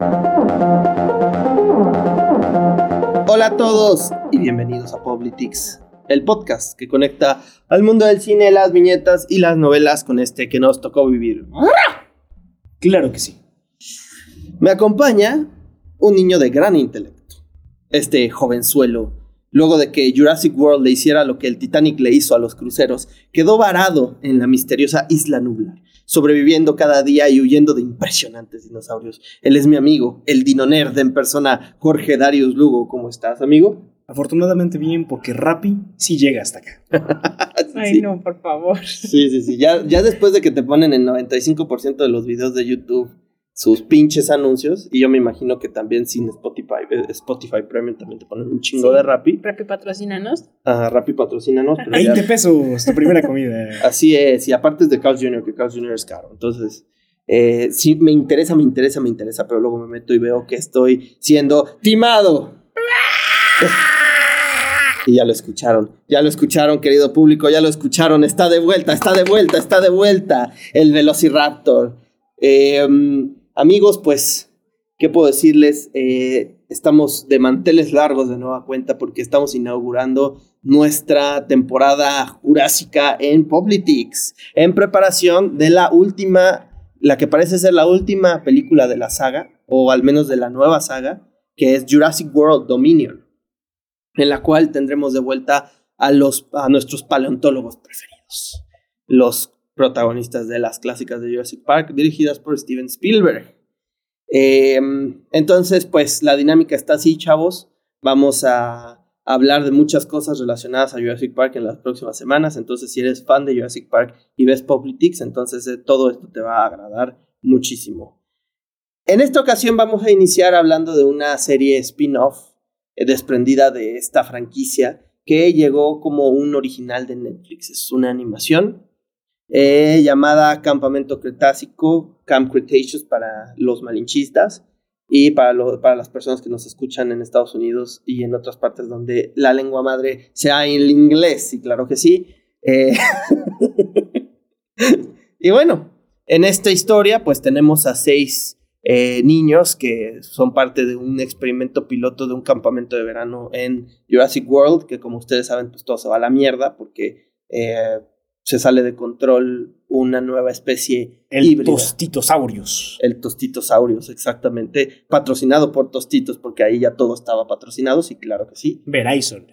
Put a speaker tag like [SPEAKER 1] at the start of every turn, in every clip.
[SPEAKER 1] Hola a todos y bienvenidos a Politics, el podcast que conecta al mundo del cine, las viñetas y las novelas con este que nos tocó vivir.
[SPEAKER 2] Claro que sí.
[SPEAKER 1] Me acompaña un niño de gran intelecto, este jovenzuelo. Luego de que Jurassic World le hiciera lo que el Titanic le hizo a los cruceros, quedó varado en la misteriosa isla nublar, sobreviviendo cada día y huyendo de impresionantes dinosaurios. Él es mi amigo, el Dino Nerd en persona, Jorge Darius Lugo. ¿Cómo estás, amigo?
[SPEAKER 2] Afortunadamente bien, porque Rappi sí llega hasta acá.
[SPEAKER 3] Ay,
[SPEAKER 1] Sí.
[SPEAKER 3] no, por favor.
[SPEAKER 1] Sí, sí, sí. Ya, ya después de que te ponen en 95% de los videos de YouTube sus pinches anuncios, y yo me imagino que también sin Spotify, eh, Spotify Premium también te ponen un chingo
[SPEAKER 3] Sí.
[SPEAKER 1] de Rappi.
[SPEAKER 3] Rappi patrocínanos.
[SPEAKER 1] Ah, Rappi patrocínanos. pero ya-
[SPEAKER 2] 20 pesos, tu primera comida.
[SPEAKER 1] Así es, y aparte es de Carl's Jr., que Carl's Jr. es caro. Entonces, eh, sí, me interesa, me interesa, me interesa, pero luego me meto y veo que estoy siendo timado. Y ya lo escucharon, ya lo escucharon, querido público, ya lo escucharon, está de vuelta, está de vuelta, está de vuelta el Velociraptor. Eh, amigos, pues, ¿qué puedo decirles? Eh, estamos de manteles largos de nueva cuenta porque estamos inaugurando nuestra temporada jurásica en Politics, en preparación de la última, la que parece ser la última película de la saga, o al menos de la nueva saga, que es Jurassic World Dominion, en la cual tendremos de vuelta a, los, a nuestros paleontólogos preferidos, los protagonistas de las clásicas de Jurassic Park, dirigidas por Steven Spielberg. Eh, entonces, pues la dinámica está así, chavos. Vamos a hablar de muchas cosas relacionadas a Jurassic Park en las próximas semanas. Entonces, si eres fan de Jurassic Park y ves Politics, entonces eh, todo esto te va a agradar muchísimo. En esta ocasión vamos a iniciar hablando de una serie spin-off eh, desprendida de esta franquicia que llegó como un original de Netflix. Es una animación eh, llamada Campamento Cretácico, Camp Cretaceous para los malinchistas y para, lo- para las personas que nos escuchan en Estados Unidos y en otras partes donde la lengua madre sea el inglés, y claro que sí. Eh, y bueno, en esta historia pues tenemos a seis eh, niños que son parte de un experimento piloto de un campamento de verano en Jurassic World, que como ustedes saben pues todo se va a la mierda porque eh, se sale de control una nueva especie
[SPEAKER 2] El
[SPEAKER 1] híbrida.
[SPEAKER 2] Tostitosaurios.
[SPEAKER 1] El Tostitosaurios, exactamente. Patrocinado por Tostitos, porque ahí ya todo estaba patrocinado, sí, claro que sí.
[SPEAKER 2] Verizon.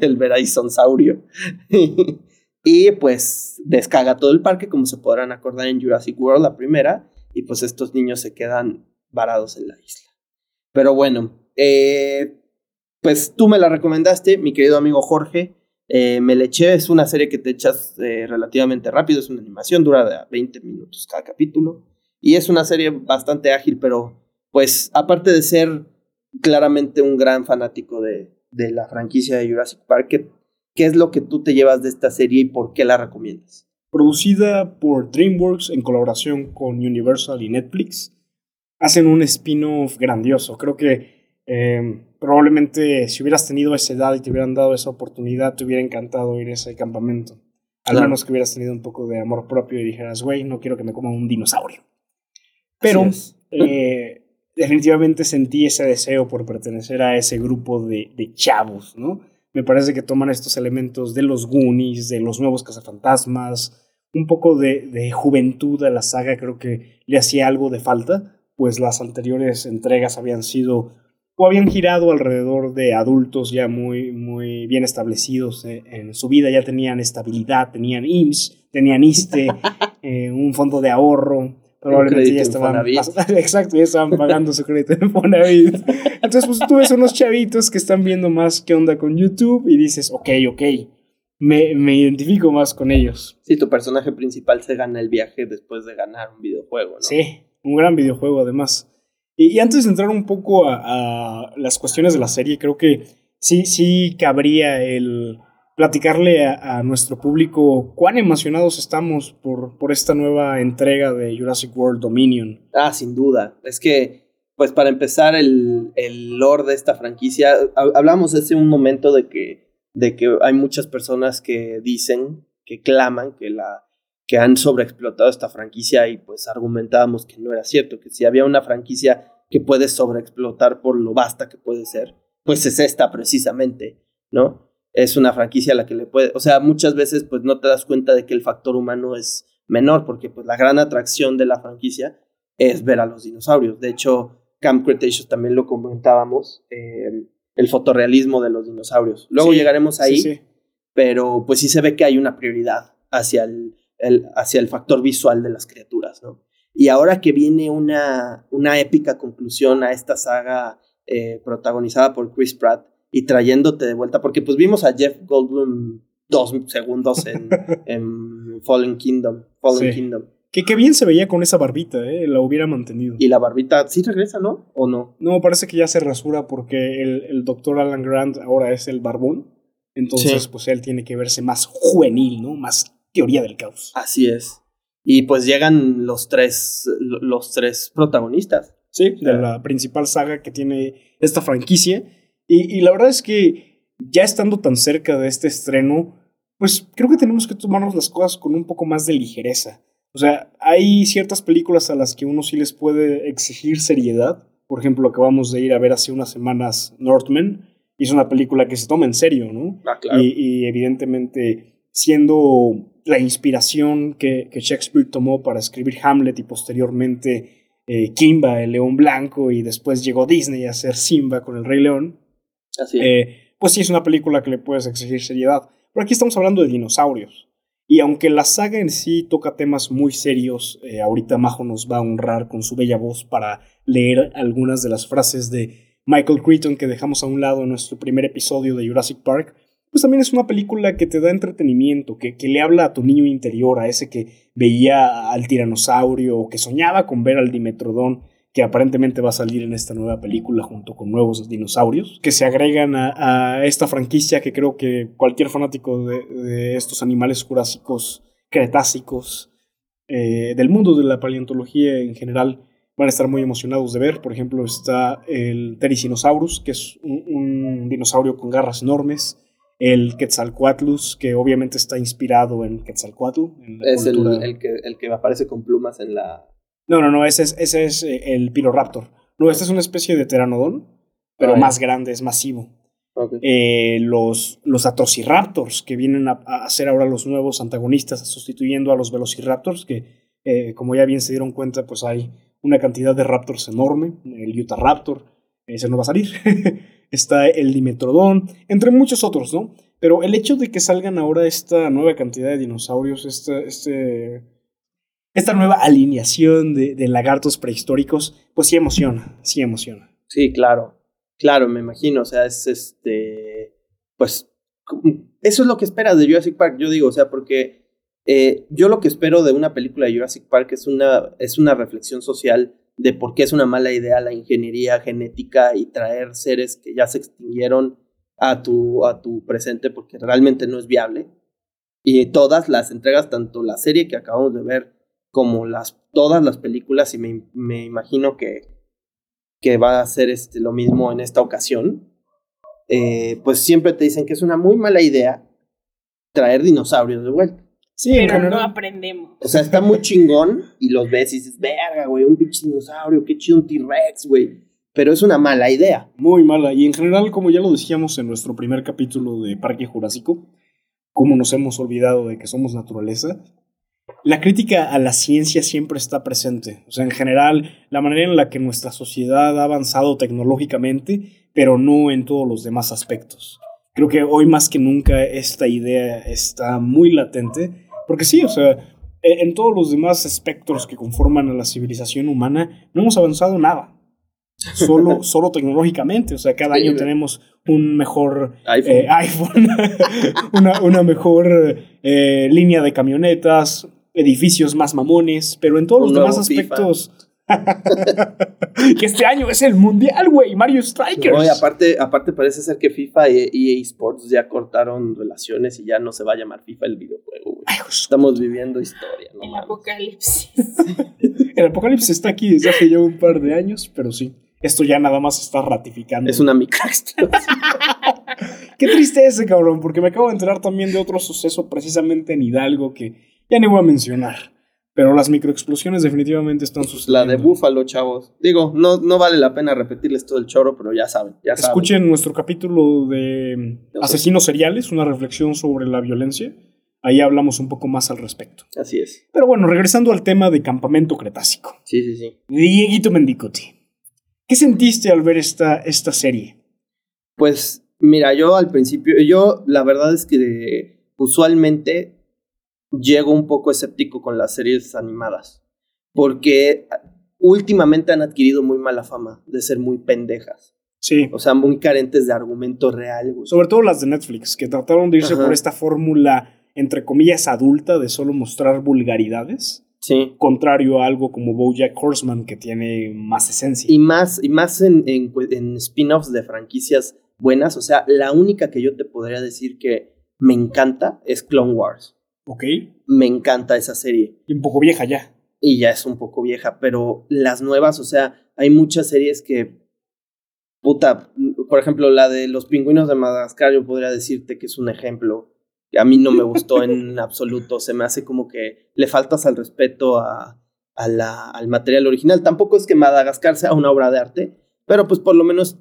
[SPEAKER 1] el Verizonsaurio. y pues descaga todo el parque, como se podrán acordar en Jurassic World, la primera. Y pues estos niños se quedan varados en la isla. Pero bueno, eh, pues tú me la recomendaste, mi querido amigo Jorge. Eh, me le eché, es una serie que te echas eh, relativamente rápido, es una animación, dura de a 20 minutos cada capítulo. Y es una serie bastante ágil, pero pues aparte de ser claramente un gran fanático de, de la franquicia de Jurassic Park, ¿qué, ¿qué es lo que tú te llevas de esta serie y por qué la recomiendas?
[SPEAKER 2] Producida por DreamWorks en colaboración con Universal y Netflix. Hacen un spin-off grandioso. Creo que eh, probablemente si hubieras tenido esa edad y te hubieran dado esa oportunidad, te hubiera encantado ir a ese campamento. Al
[SPEAKER 1] Claro.
[SPEAKER 2] menos que hubieras tenido un poco de amor propio y dijeras, güey, no quiero que me coma un dinosaurio. Pero eh, definitivamente sentí ese deseo por pertenecer a ese grupo de, de chavos, ¿no? Me parece que toman estos elementos de los Goonies, de los nuevos cazafantasmas, un poco de, de juventud a la saga, creo que le hacía algo de falta, pues las anteriores entregas habían sido o habían girado alrededor de adultos ya muy, muy bien establecidos en, en su vida, ya tenían estabilidad, tenían IMSS, tenían ISTE, eh, un fondo de ahorro, probablemente ya estaban exacto, ya estaban pagando su crédito en Infonavit. Entonces, pues tú ves unos chavitos que están viendo más qué onda con YouTube y dices, ok, ok, me, me identifico más con ellos.
[SPEAKER 1] Sí, tu personaje principal se gana el viaje después de ganar un videojuego, ¿no?
[SPEAKER 2] Sí, un gran videojuego además. Y, antes de entrar un poco a, las cuestiones de la serie, creo que sí, sí cabría el platicarle a, nuestro público cuán emocionados estamos por, por esta nueva entrega de Jurassic World Dominion.
[SPEAKER 1] Ah, sin duda. Es que, pues para empezar, el, el lore de esta franquicia, ha- hablamos hace un momento de que, de que hay muchas personas que dicen, que claman, que, la, que han sobreexplotado esta franquicia y pues argumentábamos que no era cierto, que si había una franquicia que puedes sobreexplotar por lo vasta que puede ser, pues es esta precisamente, ¿no? Es una franquicia a la que le puede, o sea, muchas veces pues no te das cuenta de que el factor humano es menor, porque pues la gran atracción de la franquicia es ver a los dinosaurios. De hecho, Camp Cretaceous también lo comentábamos, eh, el fotorrealismo de los dinosaurios. Luego
[SPEAKER 2] Sí,
[SPEAKER 1] llegaremos ahí,
[SPEAKER 2] Sí, sí.
[SPEAKER 1] pero pues sí se ve que hay una prioridad hacia el, el- hacia el factor visual de las criaturas, ¿no? Y ahora que viene una, una épica conclusión a esta saga eh, protagonizada por Chris Pratt y trayéndote de vuelta, porque pues vimos a Jeff Goldblum dos segundos en, en Fallen Kingdom, Fallen
[SPEAKER 2] Sí.
[SPEAKER 1] Kingdom.
[SPEAKER 2] Que, que bien se veía con esa barbita, ¿eh? La hubiera mantenido.
[SPEAKER 1] Y la barbita sí regresa, ¿no? ¿O no?
[SPEAKER 2] No, parece que ya se rasura porque el, el doctor Alan Grant ahora es el barbón. Entonces,
[SPEAKER 1] Sí.
[SPEAKER 2] pues él tiene que verse más juvenil, ¿no? Más teoría del caos.
[SPEAKER 1] Así es. Y pues llegan los tres, los tres protagonistas.
[SPEAKER 2] Sí, de la principal saga que tiene esta franquicia. Y, y la verdad es que ya estando tan cerca de este estreno, pues creo que tenemos que tomarnos las cosas con un poco más de ligereza. O sea, hay ciertas películas a las que uno sí les puede exigir seriedad. Por ejemplo, acabamos de ir a ver hace unas semanas Northman. Y es una película que se toma en serio, ¿no?
[SPEAKER 1] Ah, claro.
[SPEAKER 2] Y, y evidentemente siendo la inspiración que, que Shakespeare tomó para escribir Hamlet y posteriormente eh, Kimba, el león blanco, y después llegó Disney a hacer Simba con el Rey León,
[SPEAKER 1] Así es.
[SPEAKER 2] eh, pues sí es una película que le puedes exigir seriedad. Pero aquí estamos hablando de dinosaurios. Y aunque la saga en sí toca temas muy serios, eh, ahorita Majo nos va a honrar con su bella voz para leer algunas de las frases de Michael Crichton que dejamos a un lado en nuestro primer episodio de Jurassic Park, pues también es una película que te da entretenimiento, que, que le habla a tu niño interior, a ese que veía al tiranosaurio o que soñaba con ver al dimetrodón que aparentemente va a salir en esta nueva película junto con nuevos dinosaurios, que se agregan a, esta franquicia que creo que cualquier fanático de, estos animales jurásicos, cretácicos, eh, del mundo de la paleontología en general, van a estar muy emocionados de ver. Por ejemplo, está el Ptericinosaurus, que es un dinosaurio con garras enormes. El Quetzalcoatlus, que obviamente está inspirado en Quetzalcoatl. en la
[SPEAKER 1] es el, el que, el que aparece con plumas en la...
[SPEAKER 2] no, no, no, ese es, ese es eh, el Piloraptor. No, esta es una especie de pteranodón, pero
[SPEAKER 1] Ah,
[SPEAKER 2] más grande, es masivo.
[SPEAKER 1] Ok.
[SPEAKER 2] Eh, los, los Atrociraptors, que vienen a, a ser ahora los nuevos antagonistas, sustituyendo a los Velociraptors, que eh, como ya bien se dieron cuenta, pues hay una cantidad de Raptors enorme. El Utah Raptor, ese no va a salir. Está el Dimetrodon, entre muchos otros, ¿no? Pero el hecho de que salgan ahora esta nueva cantidad de dinosaurios, este, este, esta nueva alineación de, lagartos prehistóricos, pues sí emociona, sí emociona.
[SPEAKER 1] Sí, claro. Claro, me imagino. O sea, es este. Pues. como- Eso es lo que esperas de Jurassic Park, yo digo. O sea, porque. eh, yo lo que espero de una película de Jurassic Park es una, es una reflexión social de por qué es una mala idea la ingeniería genética y traer seres que ya se extinguieron a tu, a tu presente porque realmente no es viable. Y todas las entregas, tanto la serie que acabamos de ver como las, todas las películas, y me, me imagino que, que va a hacer este, lo mismo en esta ocasión, eh, pues siempre te dicen que es una muy mala idea traer dinosaurios de vuelta.
[SPEAKER 2] Sí, en
[SPEAKER 3] Pero no
[SPEAKER 2] general.
[SPEAKER 3] aprendemos.
[SPEAKER 1] O sea, está muy chingón y los ves y dices, verga, güey, un pinche dinosaurio, qué chido un T-Rex, güey. Pero es una mala idea.
[SPEAKER 2] Muy mala. Y en general, como ya lo decíamos en nuestro primer capítulo de Parque Jurásico, como nos hemos olvidado de que somos naturaleza, la crítica a la ciencia siempre está presente. O sea, en general, la manera en la que nuestra sociedad ha avanzado tecnológicamente, pero no en todos los demás aspectos. Creo que hoy más que nunca esta idea está muy latente, porque sí, o sea, e- en todos los demás espectros que conforman a la civilización humana, no hemos avanzado nada. Solo, solo tecnológicamente, o sea, cada
[SPEAKER 1] Sí,
[SPEAKER 2] año tenemos un mejor
[SPEAKER 1] iPhone.
[SPEAKER 2] eh, iPhone, una, una mejor eh, línea de camionetas, edificios más mamones, pero en todos
[SPEAKER 1] Un
[SPEAKER 2] los demás
[SPEAKER 1] FIFA.
[SPEAKER 2] que este año es el mundial, güey, Mario Strikers.
[SPEAKER 1] Oye, aparte, aparte parece ser que FIFA y EA Sports ya cortaron relaciones y ya no se va a llamar FIFA el videojuego, güey.
[SPEAKER 2] Ay,
[SPEAKER 1] Estamos viviendo historia, ¿no?
[SPEAKER 3] El
[SPEAKER 1] mames?
[SPEAKER 3] apocalipsis.
[SPEAKER 2] el apocalipsis está aquí desde hace ya un par de años, pero sí, esto ya nada más está ratificando.
[SPEAKER 1] Es una microextensión.
[SPEAKER 2] Qué triste ese cabrón, porque me acabo de enterar también de otro suceso precisamente en Hidalgo que ya ni voy a mencionar. Pero las microexplosiones definitivamente están
[SPEAKER 1] La
[SPEAKER 2] sucediendo.
[SPEAKER 1] de Búfalo, chavos. Digo, no, no vale la pena repetirles todo el choro, pero ya saben, ya saben.
[SPEAKER 2] Escuchen nuestro capítulo de asesinos seriales, una reflexión sobre la violencia. Ahí hablamos un poco más al respecto.
[SPEAKER 1] Así es.
[SPEAKER 2] Pero bueno, regresando al tema de campamento cretácico.
[SPEAKER 1] Sí, sí, sí.
[SPEAKER 2] Dieguito Mendicuti. ¿Qué sentiste al ver esta, esta serie?
[SPEAKER 1] Pues mira, yo al principio, yo la verdad es que usualmente llego un poco escéptico con las series animadas, porque últimamente han adquirido muy mala fama de ser muy pendejas,
[SPEAKER 2] Sí.
[SPEAKER 1] o sea, muy carentes de argumento real. güey.
[SPEAKER 2] Sobre todo las de Netflix, que trataron de irse
[SPEAKER 1] Ajá.
[SPEAKER 2] por esta fórmula, entre comillas, adulta de solo mostrar vulgaridades,
[SPEAKER 1] Sí.
[SPEAKER 2] contrario a algo como Bojack Horseman, que tiene más esencia.
[SPEAKER 1] Y más, y más en, en, en spin-offs de franquicias buenas, o sea, la única que yo te podría decir que me encanta es Clone Wars.
[SPEAKER 2] ¿Ok?
[SPEAKER 1] Me encanta esa serie.
[SPEAKER 2] Y un poco vieja ya.
[SPEAKER 1] y ya es un poco vieja, pero las nuevas, o sea, hay muchas series que, puta, por ejemplo, la de los pingüinos de Madagascar, yo podría decirte que es un ejemplo. que A mí no me gustó en absoluto, se me hace como que le faltas al respeto a, a la, al material original. Tampoco es que Madagascar sea una obra de arte, pero pues por lo menos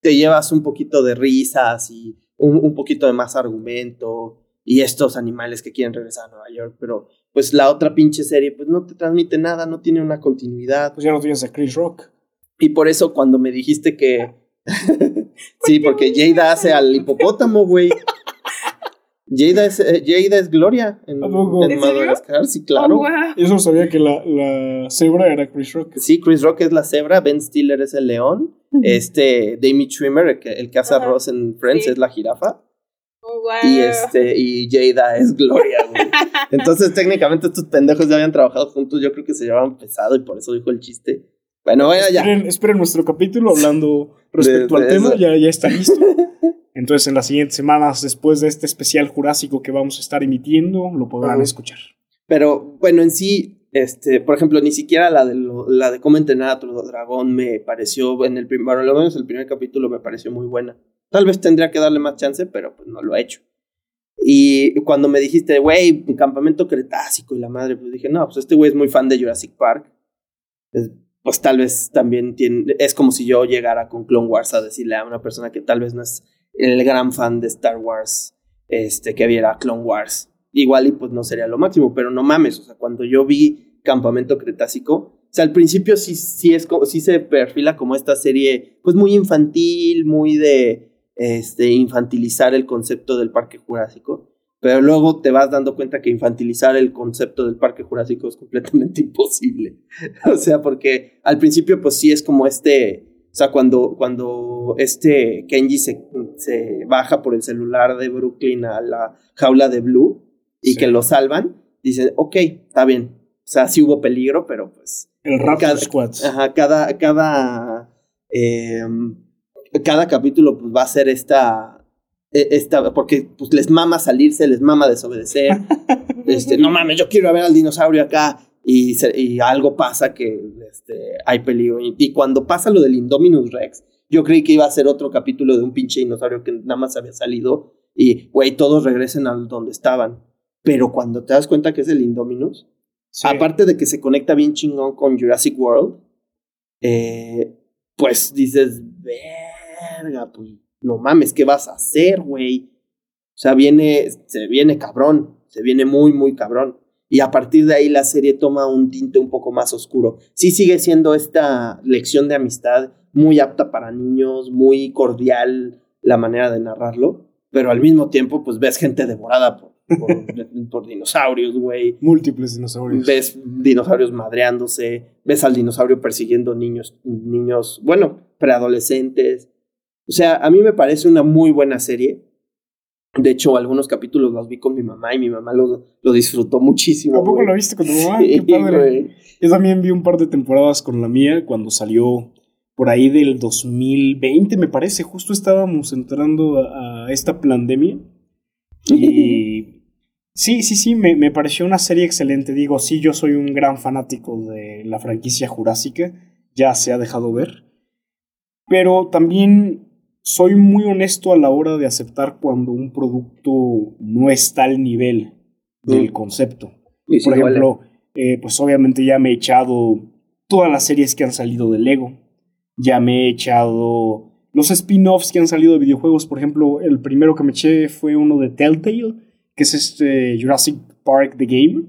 [SPEAKER 1] te llevas un poquito de risas y un, un poquito de más argumento y estos animales que quieren regresar a Nueva York, pero pues la otra pinche serie pues no te transmite nada, no tiene una continuidad.
[SPEAKER 2] Pues ya no tienes a Chris Rock.
[SPEAKER 1] Y por eso cuando me dijiste que... sí, porque Jada hace al hipopótamo, güey. Jada es, eh, Jada es Gloria en, en. Madagascar, sí, claro.
[SPEAKER 3] Oh, wow.
[SPEAKER 2] Yo sabía que la, la cebra era Chris Rock.
[SPEAKER 1] Sí, Chris Rock es la cebra, Ben Stiller es el león, este, Damie Trimmer, el que, el que hace a Ross en Friends,
[SPEAKER 3] sí.
[SPEAKER 1] es la jirafa.
[SPEAKER 3] Wow.
[SPEAKER 1] Y este, y Jada es Gloria, güey. Entonces, técnicamente, estos pendejos ya habían trabajado juntos. Yo creo que se llevaban pesado y por eso dijo el chiste. Bueno, bueno, ya.
[SPEAKER 2] Esperen, esperen nuestro capítulo hablando respecto
[SPEAKER 1] De-
[SPEAKER 2] al tema, ya, ya está listo. Entonces, en las siguientes semanas, después de este especial jurásico que vamos a estar emitiendo, lo podrán escuchar.
[SPEAKER 1] Pero bueno, en sí, este, por ejemplo, ni siquiera la de, lo- la de cómo entrenar a tu dragón me pareció, en el primer, bueno, lo menos el primer capítulo me pareció muy buena. Tal vez tendría que darle más chance, pero pues no lo he hecho. Y cuando me dijiste, güey, campamento cretácico y la madre, pues dije, no, pues este güey es muy fan de Jurassic Park. Es- Pues tal vez también tiene, es como si yo llegara con Clone Wars a decirle a una persona que tal vez no es el gran fan de Star Wars, este, que viera Clone Wars. Igual y pues no sería lo máximo, pero no mames, o sea, cuando yo vi Campamento Cretácico, o sea, al principio sí, sí, es sí se perfila como esta serie, pues muy infantil, muy de este, infantilizar el concepto del Parque Jurásico, pero luego te vas dando cuenta que infantilizar el concepto del Parque Jurásico es completamente imposible. o sea, porque al principio pues sí es como este, o sea, cuando, cuando este Kenji se, se baja por el celular de Brooklyn a la jaula de Blue y
[SPEAKER 2] Sí.
[SPEAKER 1] que lo salvan, dicen, ok, está bien. O sea, sí hubo peligro, pero pues
[SPEAKER 2] El Raptor
[SPEAKER 1] Cada-
[SPEAKER 2] Squad.
[SPEAKER 1] Ajá, cada, cada, eh, cada capítulo pues va a ser esta, e- esta, porque pues les mama salirse, les mama desobedecer. este, no mames, yo quiero ver al dinosaurio acá y, se- y algo pasa que este, hay peligro. Y, y cuando pasa lo del Indominus Rex, yo creí que iba a ser otro capítulo de un pinche dinosaurio que nada más había salido y, güey, todos regresen a donde estaban. Pero cuando te das cuenta que es el Indominus,
[SPEAKER 2] Sí.
[SPEAKER 1] Aparte de que se conecta bien chingón con Jurassic World, eh, pues dices, verga, pues no mames, ¿qué vas a hacer, güey? O sea, viene, se viene cabrón, se viene muy, muy cabrón. Y a partir de ahí la serie toma un tinte un poco más oscuro. Sí sigue siendo esta lección de amistad muy apta para niños, muy cordial la manera de narrarlo, pero al mismo tiempo pues ves gente devorada por, por, por dinosaurios, güey
[SPEAKER 2] Múltiples dinosaurios.
[SPEAKER 1] ves dinosaurios madreándose, ves al dinosaurio persiguiendo niños, niños, bueno, preadolescentes. O sea, a mí me parece una muy buena serie. De hecho, algunos capítulos los vi con mi mamá y mi mamá lo, lo disfrutó muchísimo.
[SPEAKER 2] ¿A poco
[SPEAKER 1] güey.
[SPEAKER 2] lo viste con tu mamá?
[SPEAKER 1] Sí,
[SPEAKER 2] Qué padre.
[SPEAKER 1] güey.
[SPEAKER 2] Yo también vi un par de temporadas con la mía cuando salió por ahí del 2020, me parece. Justo estábamos entrando a, a esta pandemia. Y sí, sí, sí, me, me pareció una serie excelente. Digo, sí, yo soy un gran fanático de la franquicia jurásica. Ya se ha dejado ver. Pero también soy muy honesto a la hora de aceptar cuando un producto no está al nivel del
[SPEAKER 1] Mm.
[SPEAKER 2] concepto.
[SPEAKER 1] Sí,
[SPEAKER 2] Por ejemplo, eh, pues obviamente ya me he echado todas las series que han salido de Lego. Ya me he echado los spin-offs que han salido de videojuegos. Por ejemplo, el primero que me eché fue uno de Telltale, que es este Jurassic Park The Game.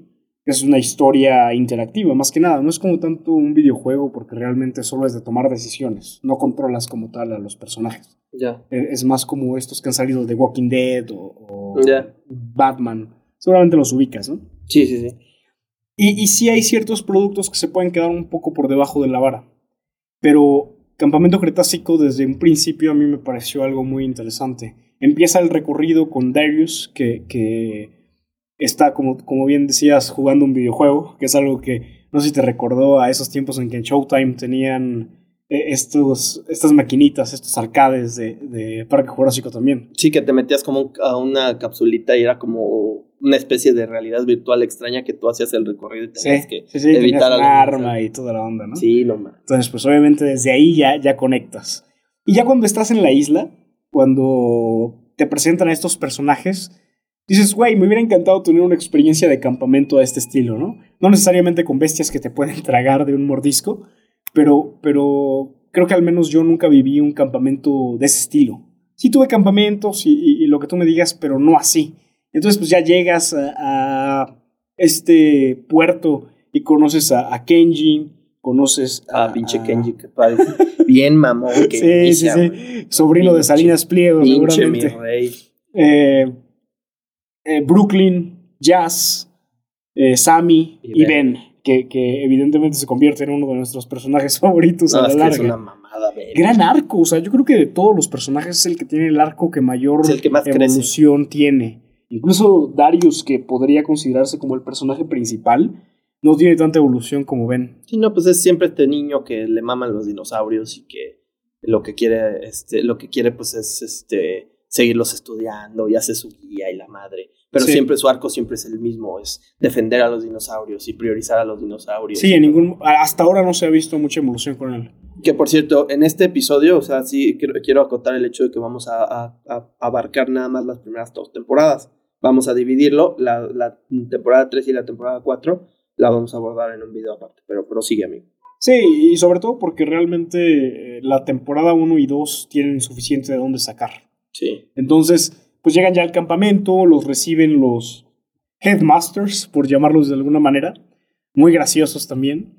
[SPEAKER 2] Que es una historia interactiva, más que nada. No es como tanto un videojuego porque realmente solo es de tomar decisiones. No controlas como tal a los personajes.
[SPEAKER 1] Ya.
[SPEAKER 2] Eh, Es más como estos que han salido de Walking Dead o. Batman. Seguramente los ubicas, ¿no?
[SPEAKER 1] Sí, sí, sí.
[SPEAKER 2] Y, y sí hay ciertos productos que se pueden quedar un poco por debajo de la vara. Pero Campamento Cretácico desde un principio a mí me pareció algo muy interesante. Empieza el recorrido con Darius, que, que está, como, como bien decías, jugando un videojuego, que es algo que no sé si te recordó a esos tiempos en que en Showtime tenían estos, estas maquinitas, estos arcades de, de Parque Jurásico también.
[SPEAKER 1] Sí, que te metías como un- a una capsulita y era como una especie de realidad virtual extraña que tú hacías el recorrido y tenías que
[SPEAKER 2] sí, sí,
[SPEAKER 1] evitar
[SPEAKER 2] un
[SPEAKER 1] algo.
[SPEAKER 2] arma y toda la onda, ¿no?
[SPEAKER 1] Sí, no más.
[SPEAKER 2] Entonces, pues obviamente desde ahí ya, ya conectas. Y ya cuando estás en la isla, cuando te presentan a estos personajes, dices, güey, me hubiera encantado tener una experiencia de campamento de este estilo, ¿no? No necesariamente con bestias que te pueden tragar de un mordisco, pero, pero creo que al menos yo nunca viví un campamento de ese estilo. Sí tuve campamentos y, y- y lo que tú me digas, pero no así. Entonces, pues ya llegas a, a este puerto y conoces a, a Kenji, conoces a...
[SPEAKER 1] Ah, pinche Kenji, que padre. Bien mamón, que
[SPEAKER 2] Sí, sí, sí. Sobrino de Salinas Pliego,
[SPEAKER 1] Pinche mi
[SPEAKER 2] seguramente.
[SPEAKER 1] rey.
[SPEAKER 2] Eh, eh, Brooklyn, Jazz, eh, Sammy
[SPEAKER 1] Y
[SPEAKER 2] y Ben, que, que evidentemente se convierte en uno de nuestros personajes favoritos
[SPEAKER 1] No,
[SPEAKER 2] a la
[SPEAKER 1] es que
[SPEAKER 2] larga.
[SPEAKER 1] es una mamada.
[SPEAKER 2] Gran arco, o sea, yo creo que de todos los personajes es el que tiene el arco que mayor
[SPEAKER 1] Es el que más crece.
[SPEAKER 2] evolución tiene. Incluso Darius, que podría considerarse como el personaje principal, no tiene tanta evolución como Ben.
[SPEAKER 1] Sí, no, pues es siempre este niño que le maman los dinosaurios y que lo que quiere, este, lo que quiere, pues es este seguirlos estudiando y hace su guía y la madre. Pero
[SPEAKER 2] Sí.
[SPEAKER 1] siempre su arco siempre es el mismo, es defender a los dinosaurios y priorizar a los dinosaurios.
[SPEAKER 2] Sí, en ningún, hasta ahora no se ha visto mucha evolución con él.
[SPEAKER 1] Que por cierto, en este episodio, o sea, sí quiero, quiero acotar el hecho de que vamos a, a- a abarcar nada más las primeras dos temporadas. Vamos a dividirlo, la, la temporada 3 y la temporada 4 la vamos a abordar en un video aparte, pero prosigue, amigo.
[SPEAKER 2] Sí, y sobre todo porque realmente eh, la temporada 1 y 2 tienen suficiente de dónde sacar.
[SPEAKER 1] Sí.
[SPEAKER 2] Entonces, pues llegan ya al campamento, los reciben los headmasters, por llamarlos de alguna manera, muy graciosos también.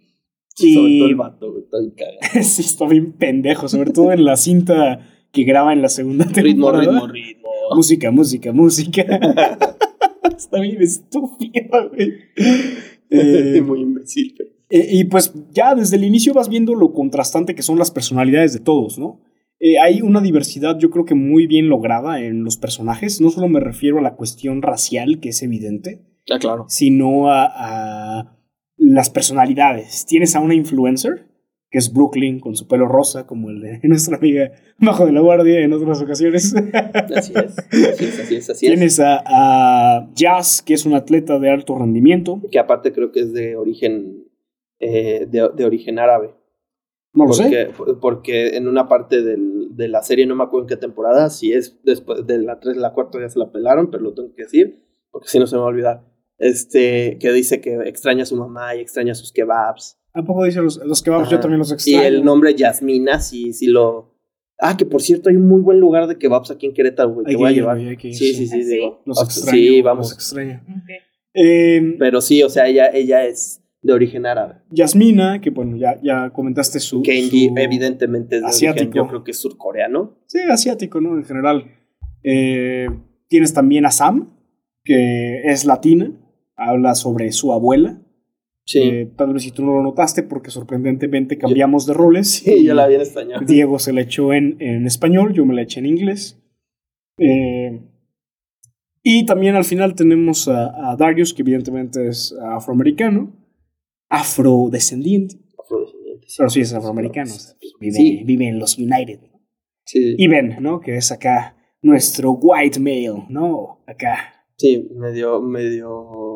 [SPEAKER 1] Sí, sobre
[SPEAKER 2] Y-
[SPEAKER 1] todo el vato, está bien cagado.
[SPEAKER 2] sí, está bien pendejo, sobre todo en la cinta que graba en la segunda
[SPEAKER 1] Ritmo,
[SPEAKER 2] temporada.
[SPEAKER 1] ritmo, ritmo.
[SPEAKER 2] Música, música, música. está bien estúpido, güey. Eh,
[SPEAKER 1] Muy imbécil.
[SPEAKER 2] Eh, y pues ya desde el inicio vas viendo lo contrastante que son las personalidades de todos, ¿no? Eh, hay una diversidad yo creo que muy bien lograda en los personajes. No solo me refiero a la cuestión racial, que es evidente,
[SPEAKER 1] Ah, claro.
[SPEAKER 2] sino a, a las personalidades. Tienes a una influencer, que es Brooklyn, con su pelo rosa, como el de nuestra amiga Bajo de la Guardia en otras ocasiones.
[SPEAKER 1] Así es. Así es, así es, así es.
[SPEAKER 2] Tienes a, a Jazz, que es un atleta de alto rendimiento.
[SPEAKER 1] Que aparte creo que es de origen, eh, de, de origen árabe.
[SPEAKER 2] No lo sé.
[SPEAKER 1] porque, porque en una parte del- de la serie, no me acuerdo en qué temporada, si es después de la 3 la 4 ya se la pelaron, pero lo tengo que decir, porque si no se me va a olvidar. Este, que dice que extraña a su mamá y extraña sus kebabs.
[SPEAKER 2] ¿A poco dice los, los kebabs? Yo
[SPEAKER 1] Ajá.
[SPEAKER 2] también los
[SPEAKER 1] Y
[SPEAKER 2] extraño.
[SPEAKER 1] el nombre Yasmina, sí, sí lo. Ah, que por cierto, hay un muy buen lugar de kebabs aquí en Querétaro, güey. Te
[SPEAKER 2] que
[SPEAKER 1] voy a llevar.
[SPEAKER 2] ir,
[SPEAKER 1] sí,
[SPEAKER 2] sí.
[SPEAKER 1] sí, sí,
[SPEAKER 3] ¿Ah,
[SPEAKER 1] digo.
[SPEAKER 2] Los extraño.
[SPEAKER 1] Sí,
[SPEAKER 2] Los
[SPEAKER 1] vamos.
[SPEAKER 2] extraño.
[SPEAKER 3] Ok.
[SPEAKER 2] Eh,
[SPEAKER 1] Pero sí, o sea, ella, ella es de origen árabe.
[SPEAKER 2] Yasmina, que bueno, ya, ya comentaste su.
[SPEAKER 1] Kenji,
[SPEAKER 2] su-
[SPEAKER 1] evidentemente, es de
[SPEAKER 2] asiático.
[SPEAKER 1] origen, yo creo que es surcoreano.
[SPEAKER 2] Sí, asiático, ¿no? En general. Eh, tienes también a Sam, que es latina. Habla sobre su abuela.
[SPEAKER 1] Sí.
[SPEAKER 2] Eh, tal vez si tú no lo notaste, porque sorprendentemente cambiamos de roles.
[SPEAKER 1] sí, yo la vi en español.
[SPEAKER 2] Diego se la echó en, en español, yo me la eché en inglés. Eh, y también al final tenemos a, a Darius, que evidentemente es afroamericano, afrodescendiente,
[SPEAKER 1] Afrodescendiente, sí.
[SPEAKER 2] pero sí es afroamericano, o sea, vive,
[SPEAKER 1] Sí.
[SPEAKER 2] vive en los United.
[SPEAKER 1] Sí,
[SPEAKER 2] Y Ben, ¿no? Que es acá nuestro white male, ¿no? Acá.
[SPEAKER 1] sí, medio, medio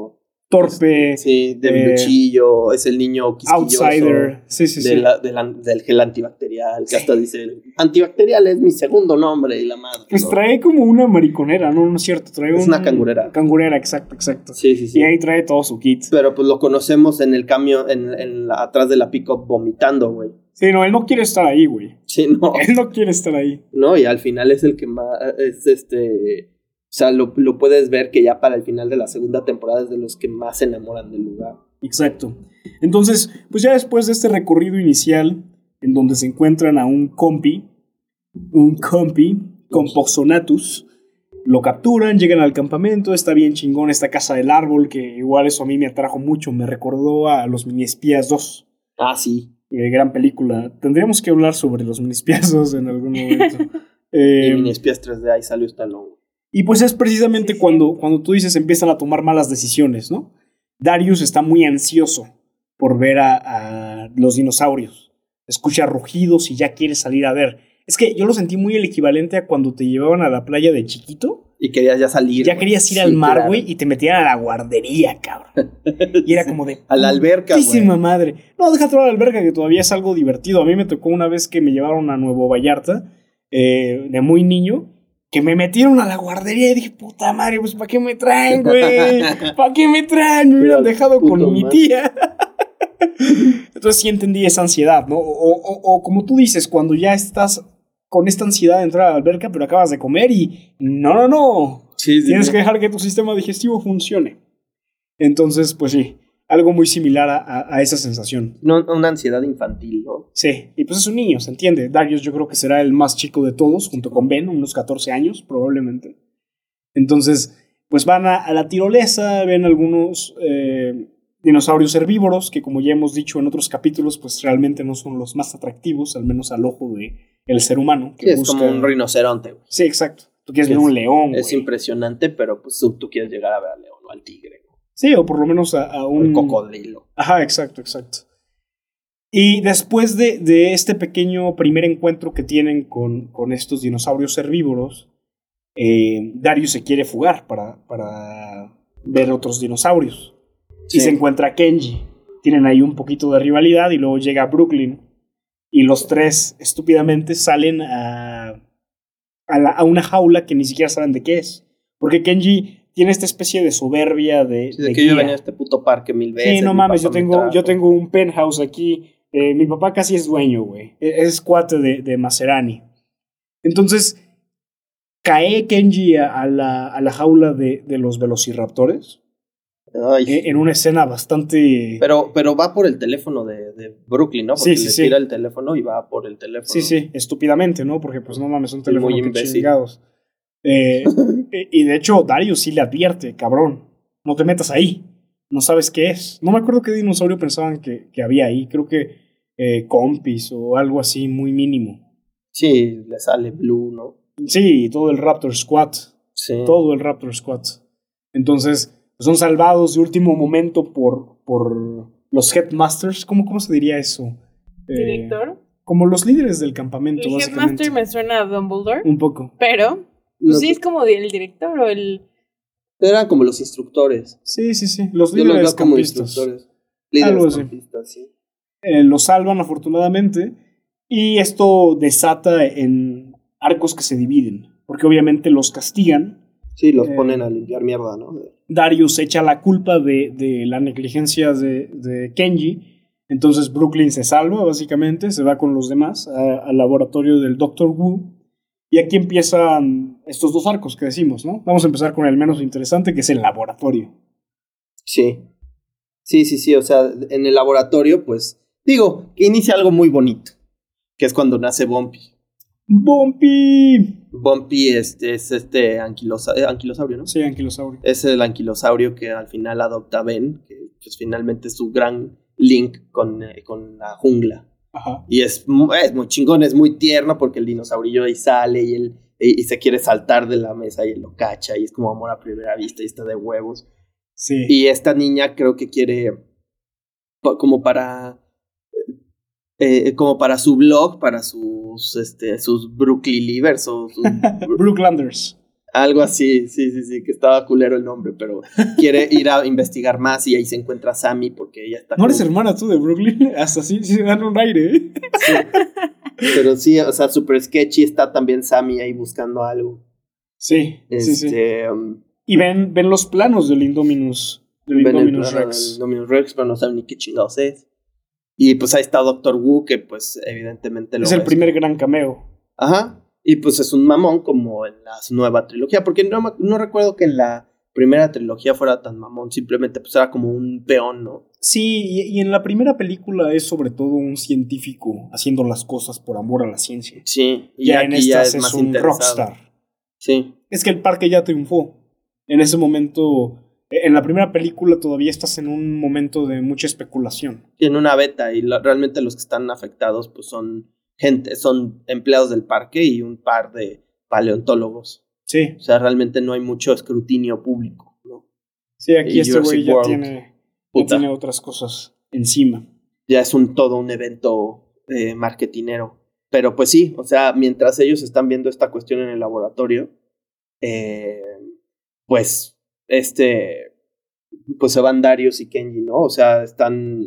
[SPEAKER 2] torpe,
[SPEAKER 1] Sí, de
[SPEAKER 2] Eh,
[SPEAKER 1] luchillo, es el niño quisquilloso.
[SPEAKER 2] outsider. Sí, sí, sí.
[SPEAKER 1] de la- de la- del gel antibacterial, que hasta dice, antibacterial es mi segundo nombre y la madre.
[SPEAKER 2] Pues
[SPEAKER 1] ¿no?
[SPEAKER 2] trae como una mariconera, no, no es cierto. Trae
[SPEAKER 1] Es
[SPEAKER 2] un-
[SPEAKER 1] una cangurera.
[SPEAKER 2] Cangurera, exacto, exacto.
[SPEAKER 1] Sí, sí, sí.
[SPEAKER 2] Y ahí trae todo su kit.
[SPEAKER 1] Pero pues lo conocemos en el cambio, en, en la- atrás de la pick-up vomitando, güey.
[SPEAKER 2] Sí, no, él no quiere estar ahí, güey.
[SPEAKER 1] Sí, no.
[SPEAKER 2] Él no quiere estar ahí.
[SPEAKER 1] No, y al final es el que más, es este, sea, lo, lo puedes ver que ya para el final de la segunda temporada es de los que más se enamoran del lugar.
[SPEAKER 2] Exacto. Entonces, pues ya después de este recorrido inicial, en donde se encuentran a un compi, un compi con Poxonatus, lo capturan, llegan al campamento, está bien chingón esta casa del árbol, que igual eso a mí me atrajo mucho, me recordó a los mini espías 2.
[SPEAKER 1] Ah, sí.
[SPEAKER 2] eh, gran película. Tendríamos que hablar sobre los mini espías 2 en algún momento. Eh,
[SPEAKER 1] y Mini Espías 3D, ahí salió Stallone.
[SPEAKER 2] Y pues es precisamente
[SPEAKER 3] Sí, sí.
[SPEAKER 2] cuando, cuando tú dices empiezan a tomar malas decisiones, ¿no? Darius está muy ansioso por ver a, a los dinosaurios. Escucha rugidos y ya quiere salir a ver. Es que yo lo sentí muy el equivalente a cuando te llevaban a la playa de chiquito.
[SPEAKER 1] Y querías ya salir.
[SPEAKER 2] Ya querías ir
[SPEAKER 1] Sí,
[SPEAKER 2] al mar,
[SPEAKER 1] claro.
[SPEAKER 2] güey, y te metían a la guardería, cabrón. Y era como de.
[SPEAKER 1] A la alberca, güey.
[SPEAKER 2] madre. No, deja a la alberca, que todavía es algo divertido. A mí me tocó una vez que me llevaron a Nuevo Vallarta, eh, de muy niño, que me metieron a la guardería y dije, puta madre, pues ¿para qué me traen, güey? ¿Para qué me traen? Me hubieran dejado con mi tía. Entonces sí entendí esa ansiedad, ¿no? O, o- o como tú dices, cuando ya estás con esta ansiedad de entrar a la alberca, pero acabas de comer y no, no, no.
[SPEAKER 1] Sí,
[SPEAKER 2] Tienes
[SPEAKER 1] sí.
[SPEAKER 2] que dejar que tu sistema digestivo funcione. Entonces, pues sí, algo muy similar a, a- a esa sensación.
[SPEAKER 1] No, una ansiedad infantil, ¿no?
[SPEAKER 2] Sí, y pues es un niño, se entiende. Darius yo creo que será el más chico de todos, junto con Ben, unos 14 años probablemente. Entonces, pues van a, a la tirolesa, ven algunos eh, dinosaurios herbívoros, que como ya hemos dicho en otros capítulos, pues realmente no son los más atractivos, al menos al ojo de el ser humano. Que
[SPEAKER 1] Sí, es
[SPEAKER 2] busca-
[SPEAKER 1] como un rinoceronte.
[SPEAKER 2] Sí, exacto. Tú quieres ver
[SPEAKER 1] Es-
[SPEAKER 2] un león.
[SPEAKER 1] Es impresionante, pero pues tú, tú quieres llegar a ver al león o al tigre.
[SPEAKER 2] Sí, o por lo menos a, a un
[SPEAKER 1] el cocodrilo.
[SPEAKER 2] Ajá, exacto, exacto. Y después de, de este pequeño primer encuentro que tienen con, con estos dinosaurios herbívoros, eh, Darius se quiere fugar para, para ver otros dinosaurios. Y
[SPEAKER 1] Sí.
[SPEAKER 2] se encuentra a Kenji. Tienen ahí un poquito de rivalidad y luego llega Brooklyn. Y los tres estúpidamente salen a, a, la- a una jaula que ni siquiera saben de qué es. Porque Kenji tiene esta especie de soberbia de...
[SPEAKER 1] Sí, de
[SPEAKER 2] de
[SPEAKER 1] que yo venía a este puto parque mil veces.
[SPEAKER 2] Sí, no mames, yo tengo, yo tengo un penthouse aquí. eh, mi papá casi es dueño, güey. E- Es cuate de, de Maserani. Entonces, cae Kenji a, la, a la jaula de, de los velociraptores.
[SPEAKER 1] Ay,
[SPEAKER 2] eh, en una escena bastante.
[SPEAKER 1] Pero, pero va por el teléfono de, de Brooklyn, ¿no? Porque
[SPEAKER 2] sí,
[SPEAKER 1] le
[SPEAKER 2] sí.
[SPEAKER 1] tira el teléfono y va por el teléfono.
[SPEAKER 2] sí, sí, estúpidamente, ¿no? Porque, pues no mames, son teléfonos
[SPEAKER 1] muy
[SPEAKER 2] que chingados. Eh, y de hecho, Darius sí le advierte, cabrón, no te metas ahí. No sabes qué es. No me acuerdo qué dinosaurio pensaban que, que había ahí. Creo que eh, compis o algo así muy mínimo.
[SPEAKER 1] Sí, le sale Blue, ¿no?
[SPEAKER 2] Sí, todo el Raptor Squad.
[SPEAKER 1] Sí.
[SPEAKER 2] Todo el Raptor Squad. Entonces, son salvados de último momento por, por los Headmasters. ¿Cómo, ¿Cómo se diría eso? Eh,
[SPEAKER 3] Director.
[SPEAKER 2] como los líderes del campamento,
[SPEAKER 3] El
[SPEAKER 2] básicamente.
[SPEAKER 3] Headmaster me suena a Dumbledore.
[SPEAKER 2] Un poco.
[SPEAKER 3] Pero, pues
[SPEAKER 1] No,
[SPEAKER 3] sí, es como el director o el.
[SPEAKER 1] Eran como los instructores.
[SPEAKER 2] Sí, sí, sí. Los
[SPEAKER 1] Yo los
[SPEAKER 2] líderes
[SPEAKER 1] veo como instructores. Líderes
[SPEAKER 2] Algo así.
[SPEAKER 1] sí.
[SPEAKER 2] Eh, los salvan afortunadamente. Y esto desata en arcos que se dividen. Porque obviamente los castigan.
[SPEAKER 1] Sí, los
[SPEAKER 2] Eh,
[SPEAKER 1] ponen a limpiar mierda, ¿no?
[SPEAKER 2] Darius echa la culpa de, de la negligencia de, de Kenji. Entonces Brooklyn se salva, básicamente, se va con los demás a- al laboratorio del Dr. Wu. Y aquí empiezan estos dos arcos que decimos, ¿no? Vamos a empezar con el menos interesante, que es el laboratorio.
[SPEAKER 1] Sí. Sí, sí, sí. O sea, en el laboratorio, pues, digo, que inicia algo muy bonito. Que es cuando nace Bumpy.
[SPEAKER 2] ¡Bumpy!
[SPEAKER 1] Bumpy es, es este anquilosa- eh, anquilosaurio, ¿no?
[SPEAKER 2] Sí, anquilosaurio.
[SPEAKER 1] Es el anquilosaurio que al final adopta Ben, que pues finalmente es su gran link con, eh, con la jungla.
[SPEAKER 2] Ajá.
[SPEAKER 1] Y es, es muy chingón, es muy tierno porque el dinosaurio ahí sale y él y, y se quiere saltar de la mesa y él lo cacha y es como amor a primera vista y está de huevos.
[SPEAKER 2] Sí.
[SPEAKER 1] Y esta niña creo que quiere como para eh, como para su blog, para sus este sus Brooklyn Livers o sus-
[SPEAKER 2] Brooklanders.
[SPEAKER 1] Algo así, sí, sí, sí, que estaba culero el nombre, pero quiere ir a investigar más y ahí se encuentra a Sammy porque ella está...
[SPEAKER 2] ¿No eres hermana tú de Brooklyn? Hasta así sí dan un aire, ¿eh?
[SPEAKER 1] Pero sí, o sea, super sketchy está también Sammy ahí buscando algo.
[SPEAKER 2] Sí, sí, sí.
[SPEAKER 1] Este, um,
[SPEAKER 2] Y ven, ven los planos del Indominus, del
[SPEAKER 1] ven
[SPEAKER 2] Indominus Rex.
[SPEAKER 1] del Indominus Rex, pero no saben ni qué chingados es. Y pues ahí está Doctor Wu, que pues evidentemente lo
[SPEAKER 2] Es el primer gran cameo.
[SPEAKER 1] Ajá. Y pues es un mamón como en la nueva trilogía, porque no, no recuerdo que en la primera trilogía fuera tan mamón, simplemente pues era como un peón, ¿no?
[SPEAKER 2] Sí, y, y en la primera película es sobre todo un científico haciendo las cosas por amor a la ciencia.
[SPEAKER 1] Sí, y
[SPEAKER 2] Ya en
[SPEAKER 1] ya
[SPEAKER 2] estas
[SPEAKER 1] es
[SPEAKER 2] un
[SPEAKER 1] interesado.
[SPEAKER 2] rockstar.
[SPEAKER 1] Sí,
[SPEAKER 2] Es que el parque ya triunfó. En ese momento, en la primera película todavía estás en un momento de mucha especulación.
[SPEAKER 1] tiene una beta y la- realmente los que están afectados pues son gente, son empleados del parque y un par de paleontólogos.
[SPEAKER 2] Sí,
[SPEAKER 1] O sea, realmente no hay mucho escrutinio público, ¿no?
[SPEAKER 2] sí, aquí
[SPEAKER 1] Y
[SPEAKER 2] este güey ya tiene, ya tiene otras cosas encima.
[SPEAKER 1] ya es un todo un evento eh, marketinero. Pero pues sí, o sea, mientras ellos están viendo esta cuestión en el laboratorio, eh, pues este, pues se van Darius y Kenji, ¿no? O sea, están,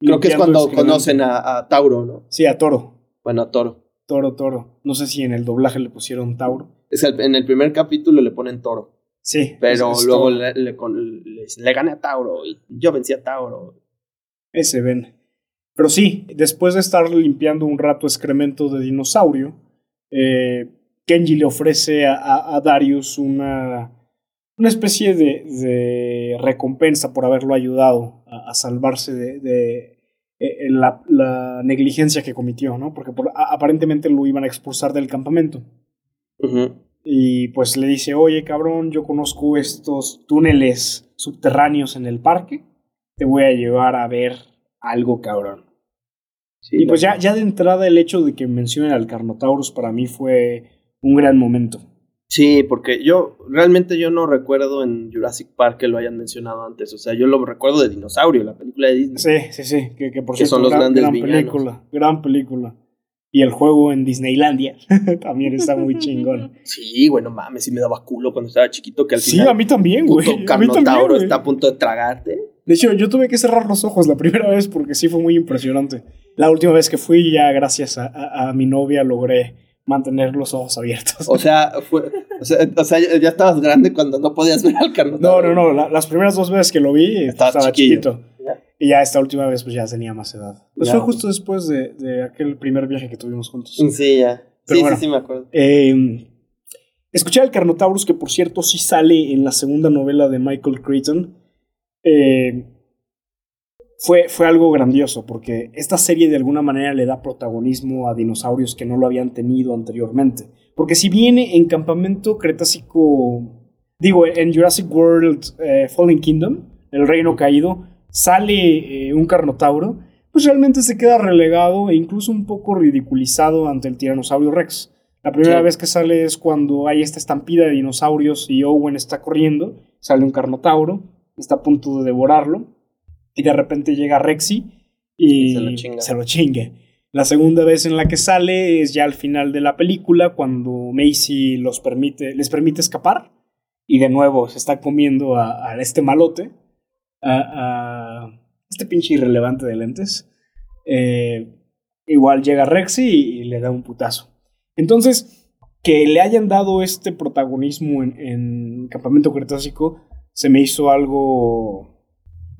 [SPEAKER 1] creo que es cuando conocen a, a Tauro, ¿no?
[SPEAKER 2] Sí, a Toro.
[SPEAKER 1] Bueno, Toro.
[SPEAKER 2] Toro, Toro. No sé si en el doblaje le pusieron Tauro.
[SPEAKER 1] Es el- en el primer capítulo le ponen Toro,
[SPEAKER 2] Sí.
[SPEAKER 1] pero
[SPEAKER 2] es-
[SPEAKER 1] luego
[SPEAKER 2] Toro.
[SPEAKER 1] le, le, con- le dicen, "Le gané a Tauro y yo vencí a Tauro.
[SPEAKER 2] Ese ven. Pero sí, después de estar limpiando un rato excremento de dinosaurio, eh, Kenji le ofrece a, a- a Darius una, una especie de, de recompensa por haberlo ayudado a, a salvarse de, de, eh, la, la negligencia que cometió, ¿no? Porque por- a- aparentemente lo iban a expulsar del campamento. Y pues le dice, oye cabrón, yo conozco estos túneles subterráneos en el parque, te voy a llevar a ver algo cabrón.
[SPEAKER 1] Sí,
[SPEAKER 2] Y pues ya, ya de entrada el hecho de que mencionen al Carnotaurus para mí fue un gran momento.
[SPEAKER 1] Sí, porque yo realmente yo no recuerdo en Jurassic Park que lo hayan mencionado antes. O sea, yo lo recuerdo de Dinosaurio, la película de Disney.
[SPEAKER 2] Sí, sí, sí, que, que por
[SPEAKER 1] Que
[SPEAKER 2] cierto,
[SPEAKER 1] son los
[SPEAKER 2] gran,
[SPEAKER 1] grandes
[SPEAKER 2] gran
[SPEAKER 1] villanos.
[SPEAKER 2] película, gran película. Y el juego en Disneylandia también está muy chingón.
[SPEAKER 1] Sí, bueno, mames, sí me daba culo cuando estaba chiquito que al
[SPEAKER 2] Sí,
[SPEAKER 1] final
[SPEAKER 2] a mí también, güey. A mí también, güey.
[SPEAKER 1] está a punto de tragarte.
[SPEAKER 2] De hecho, yo tuve que cerrar los ojos la primera vez porque sí fue muy impresionante. La última vez que fui, ya gracias a, a- a mi novia logré mantener los ojos abiertos.
[SPEAKER 1] O sea, fue, o sea, o sea, ya ya estabas grande cuando no podías ver al
[SPEAKER 2] No,
[SPEAKER 1] Carnotauro.
[SPEAKER 2] no, no. la- las primeras dos veces que lo vi estaba chiquito. Y ya esta última vez pues ya tenía más edad. Pues
[SPEAKER 1] Ya.
[SPEAKER 2] fue justo después de, de aquel primer viaje que tuvimos juntos.
[SPEAKER 1] Sí, ya.
[SPEAKER 2] Pero
[SPEAKER 1] sí,
[SPEAKER 2] bueno.
[SPEAKER 1] sí, sí, me acuerdo.
[SPEAKER 2] Eh, escuché al Carnotaurus, que por cierto sí sale en la segunda novela de Michael Crichton. eh, fue, fue algo grandioso, porque esta serie de alguna manera le da protagonismo a dinosaurios que no lo habían tenido anteriormente. Porque si viene en Campamento Cretácico, digo, en Jurassic World eh, Fallen Kingdom, el reino caído, sale eh, un Carnotauro, pues realmente se queda relegado e incluso un poco ridiculizado ante el Tiranosaurio Rex. La primera
[SPEAKER 1] Sí.
[SPEAKER 2] vez que sale es cuando hay esta estampida de dinosaurios y Owen está corriendo, sale un Carnotauro, está a punto de devorarlo, y de repente llega Rexy y,
[SPEAKER 1] Y se lo chinga.
[SPEAKER 2] se lo chingue. La segunda vez en la que sale es ya al final de la película, cuando Macy los permite, les permite escapar, y de nuevo se está comiendo a, a este malote, a, a este pinche irrelevante de lentes. Eh, igual llega Rexy y, y le da un putazo. Entonces, que le hayan dado este protagonismo en, en Campamento Cretácico se me hizo algo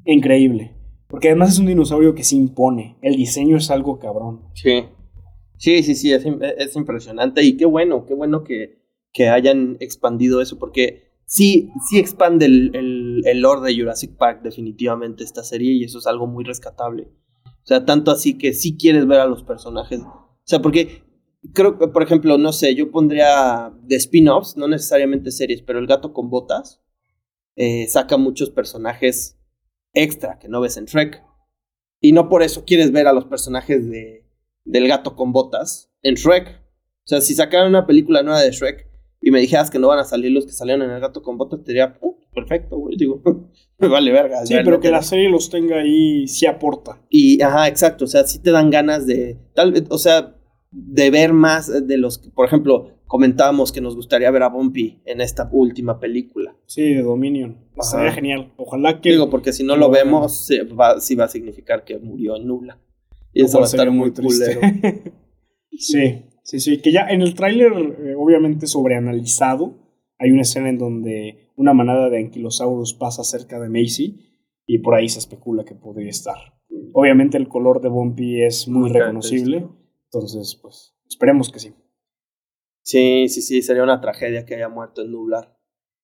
[SPEAKER 2] increíble. Porque además es un dinosaurio que se impone. El diseño es algo cabrón.
[SPEAKER 1] Sí. Sí, sí, sí, es, es impresionante. Y qué bueno, qué bueno que, que hayan expandido eso, porque sí, sí expande el, el, el lore de Jurassic Park, definitivamente, esta serie, y eso es algo muy rescatable. O sea, tanto así que sí quieres ver a los personajes. O sea, porque creo que, por ejemplo, no sé, yo pondría de spin-offs, no necesariamente series, pero El gato con botas eh, saca muchos personajes extra que no ves en Shrek. Y no por eso quieres ver a los personajes de, del gato con botas en Shrek. O sea, si sacaran una película nueva de Shrek y me dijeras que no van a salir los que salieron en el gato con botas, te diría, "Oh, perfecto, güey. Digo, me vale verga.
[SPEAKER 2] Sí, pero que la serie los tenga ahí sí aporta.
[SPEAKER 1] Y, ajá, exacto. O sea, sí te dan ganas de. Tal vez, o sea, de ver más de los que, por ejemplo, comentábamos que nos gustaría ver a Bumpy en esta última película.
[SPEAKER 2] Sí, de Dominion. Estaría genial. Ojalá que.
[SPEAKER 1] Digo, porque si no lo vemos, sí va, sí va a significar que murió en nubla. Y eso va a
[SPEAKER 2] sería
[SPEAKER 1] estar muy
[SPEAKER 2] triste.
[SPEAKER 1] culero.
[SPEAKER 2] sí, sí, sí. Que ya en el tráiler, eh, obviamente sobreanalizado, hay una escena en donde una manada de anquilosaurus pasa cerca de Macy y por ahí se especula que podría estar. Obviamente el color de Bumpy es muy
[SPEAKER 1] Muy
[SPEAKER 2] reconocible. Entonces pues esperemos que sí.
[SPEAKER 1] Sí, sí, sí, sería una tragedia que haya muerto en nublar.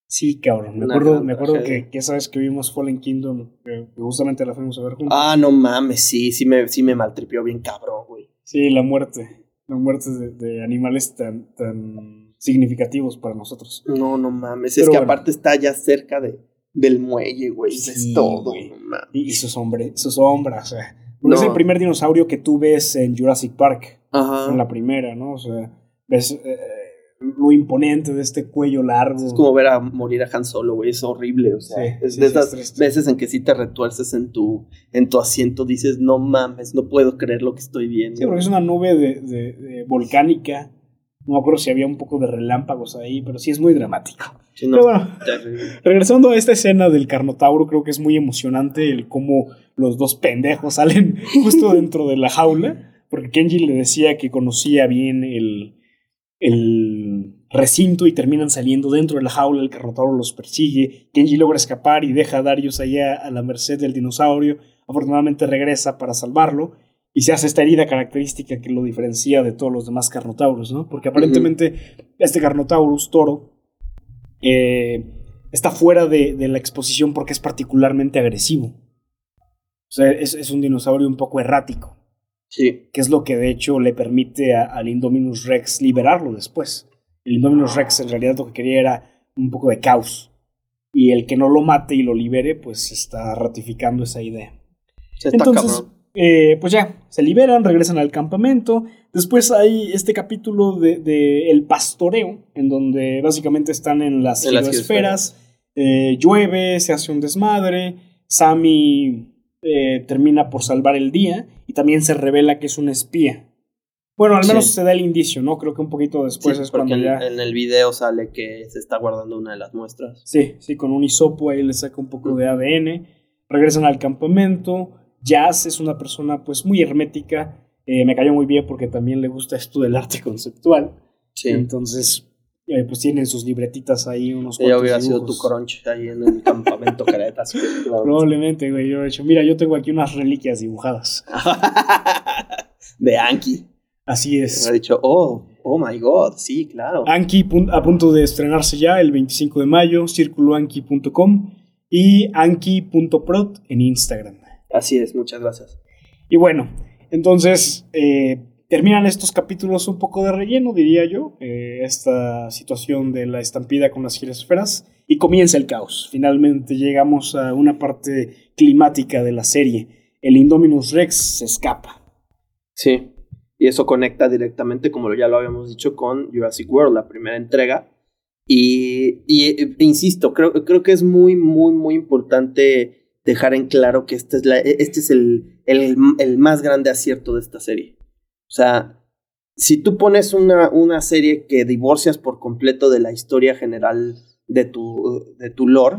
[SPEAKER 2] Sí, cabrón. Me
[SPEAKER 1] Una
[SPEAKER 2] acuerdo, me acuerdo que, que esa vez que vimos Fallen Kingdom, que justamente la fuimos a ver juntos.
[SPEAKER 1] Ah, no mames, sí, sí me, sí me maltripió bien cabrón, güey.
[SPEAKER 2] Sí, la muerte. La muerte de, de animales tan, tan significativos para nosotros.
[SPEAKER 1] No, no mames.
[SPEAKER 2] Pero
[SPEAKER 1] es que
[SPEAKER 2] bueno.
[SPEAKER 1] aparte está ya cerca de, del muelle, güey.
[SPEAKER 2] Sí,
[SPEAKER 1] es todo.
[SPEAKER 2] güey.
[SPEAKER 1] no mames.
[SPEAKER 2] Y, y sus, hombre, sus sombras. O sea, porque es
[SPEAKER 1] No.
[SPEAKER 2] el primer dinosaurio que tú ves en Jurassic Park.
[SPEAKER 1] Ajá.
[SPEAKER 2] En la primera, ¿no? O sea, ves eh, lo imponente de este cuello largo.
[SPEAKER 1] Es como ver a morir a Han Solo, güey. Es horrible. O sea,
[SPEAKER 2] Sí,
[SPEAKER 1] es
[SPEAKER 2] sí,
[SPEAKER 1] de
[SPEAKER 2] sí, es
[SPEAKER 1] esas veces en que sí te retuerces en tu, en tu asiento. Dices, no mames, no puedo creer lo que estoy viendo.
[SPEAKER 2] Sí, porque es una nube de, de- de volcánica. No me acuerdo si había un poco de relámpagos ahí, pero sí es muy dramático.
[SPEAKER 1] Sí, no,
[SPEAKER 2] Pero bueno,
[SPEAKER 1] terrible.
[SPEAKER 2] Regresando a esta escena del Carnotauro, creo que es muy emocionante el cómo los dos pendejos salen justo dentro de la jaula, porque Kenji le decía que conocía bien el, el recinto y terminan saliendo dentro de la jaula, el Carnotauro los persigue, Kenji logra escapar y deja a Darius allá a la merced del dinosaurio, afortunadamente regresa para salvarlo. Y se hace esta herida característica que lo diferencia de todos los demás Carnotauros, ¿no? Porque aparentemente este Carnotaurus toro eh, está fuera de, de la exposición porque es particularmente agresivo. O sea, es, es un dinosaurio un poco errático,
[SPEAKER 1] Sí.
[SPEAKER 2] que es lo que de hecho le permite a- al Indominus Rex liberarlo después. El Indominus Rex en realidad lo que quería era un poco de caos. Y el que no lo mate y lo libere, pues está ratificando esa idea.
[SPEAKER 1] Está
[SPEAKER 2] Entonces, eh, pues ya, se liberan, regresan al campamento. Después hay este capítulo de, de el pastoreo, en donde básicamente están en las
[SPEAKER 1] En las
[SPEAKER 2] esferas. llueve, se hace un desmadre. Sammy eh, termina por salvar el día y también se revela que es un espía. Bueno, al menos
[SPEAKER 1] Sí.
[SPEAKER 2] se da el indicio, ¿no? Creo que un poquito después
[SPEAKER 1] Sí,
[SPEAKER 2] es
[SPEAKER 1] porque
[SPEAKER 2] cuando ya.
[SPEAKER 1] en el video sale que se está guardando una de las muestras.
[SPEAKER 2] Sí, sí, con un hisopo ahí le saca un poco de ADN. Regresan al campamento. Jazz es una persona pues muy hermética. Eh, me cayó muy bien porque también le gusta esto del arte conceptual.
[SPEAKER 1] Sí.
[SPEAKER 2] Entonces, eh, pues tienen sus libretitas ahí, unos
[SPEAKER 1] Ella hubiera sido tu
[SPEAKER 2] dibujos.
[SPEAKER 1] crunch ahí en el campamento Caretas.
[SPEAKER 2] Probablemente, güey. Yo he dicho, mira, yo tengo aquí unas reliquias dibujadas.
[SPEAKER 1] de Anki.
[SPEAKER 2] Así
[SPEAKER 1] Me
[SPEAKER 2] es.
[SPEAKER 1] ha dicho, oh, oh my god, sí, claro.
[SPEAKER 2] Anki a punto de estrenarse ya el 25 de mayo, circuloanki.com y anki.prod en Instagram.
[SPEAKER 1] Así es, muchas gracias.
[SPEAKER 2] Y bueno, entonces eh, terminan estos capítulos un poco de relleno, diría yo, eh, esta situación de la estampida con las giresferas, y comienza el caos. Finalmente llegamos a una parte climática de la serie. El Indominus Rex se escapa.
[SPEAKER 1] Sí. Y eso conecta directamente, como ya lo habíamos dicho, con Jurassic World, la primera entrega. Y, y, e insisto, creo, creo que es muy, muy, muy importante dejar en claro que este es, la, este es el, el, el más grande acierto de esta serie. O sea, si tú pones una, una serie que divorcias por completo de la historia general de tu, de tu lore,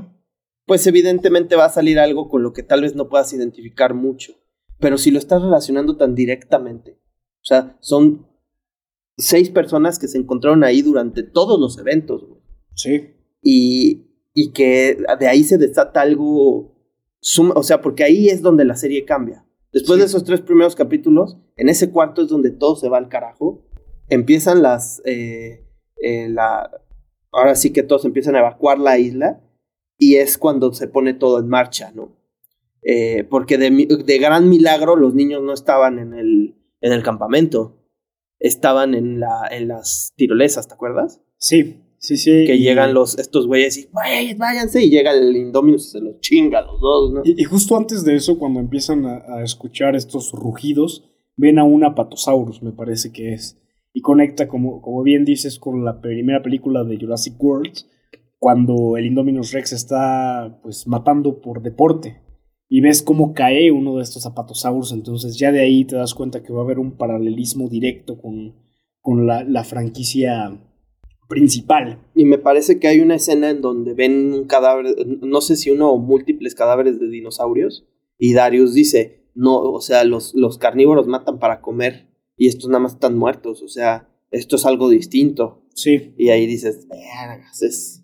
[SPEAKER 1] pues evidentemente va a salir algo con lo que tal vez no puedas identificar mucho. Pero si lo estás relacionando tan directamente, o sea, son seis personas que se encontraron ahí durante todos los eventos, güey.
[SPEAKER 2] Sí.
[SPEAKER 1] Y, y que de ahí se desata algo, suma- o sea, porque ahí es donde la serie cambia. Después
[SPEAKER 2] Sí.
[SPEAKER 1] de esos tres primeros capítulos, en ese cuarto es donde todo se va al carajo. Empiezan las, eh, eh, la, ahora sí que todos empiezan a evacuar la isla y es cuando se pone todo en marcha, ¿no? Eh, porque de, de gran milagro los niños no estaban en el, en el campamento, estaban en, la, en las tirolesas, ¿te acuerdas?
[SPEAKER 2] Sí, sí, sí.
[SPEAKER 1] que
[SPEAKER 2] y-
[SPEAKER 1] llegan los, estos güeyes y "Güey, váyanse, y llega el Indominus y se los chinga a los dos, ¿no?
[SPEAKER 2] Y, y justo antes de eso, cuando empiezan a, a escuchar estos rugidos, ven a un apatosaurus, me parece que es. Y conecta, como, como bien dices, con la primera película de Jurassic World, cuando el Indominus Rex está pues matando por deporte. y ves cómo cae uno de estos zapatosaurus, entonces ya de ahí te das cuenta que va a haber un paralelismo directo con, con la, la franquicia principal.
[SPEAKER 1] Y me parece que hay una escena en donde ven un cadáver, no sé si uno o múltiples cadáveres de dinosaurios, y Darius dice, no, o sea, los, los carnívoros matan para comer, y estos nada más están muertos, o sea, esto es algo distinto.
[SPEAKER 2] Sí.
[SPEAKER 1] Y ahí dices, "Vergas, es,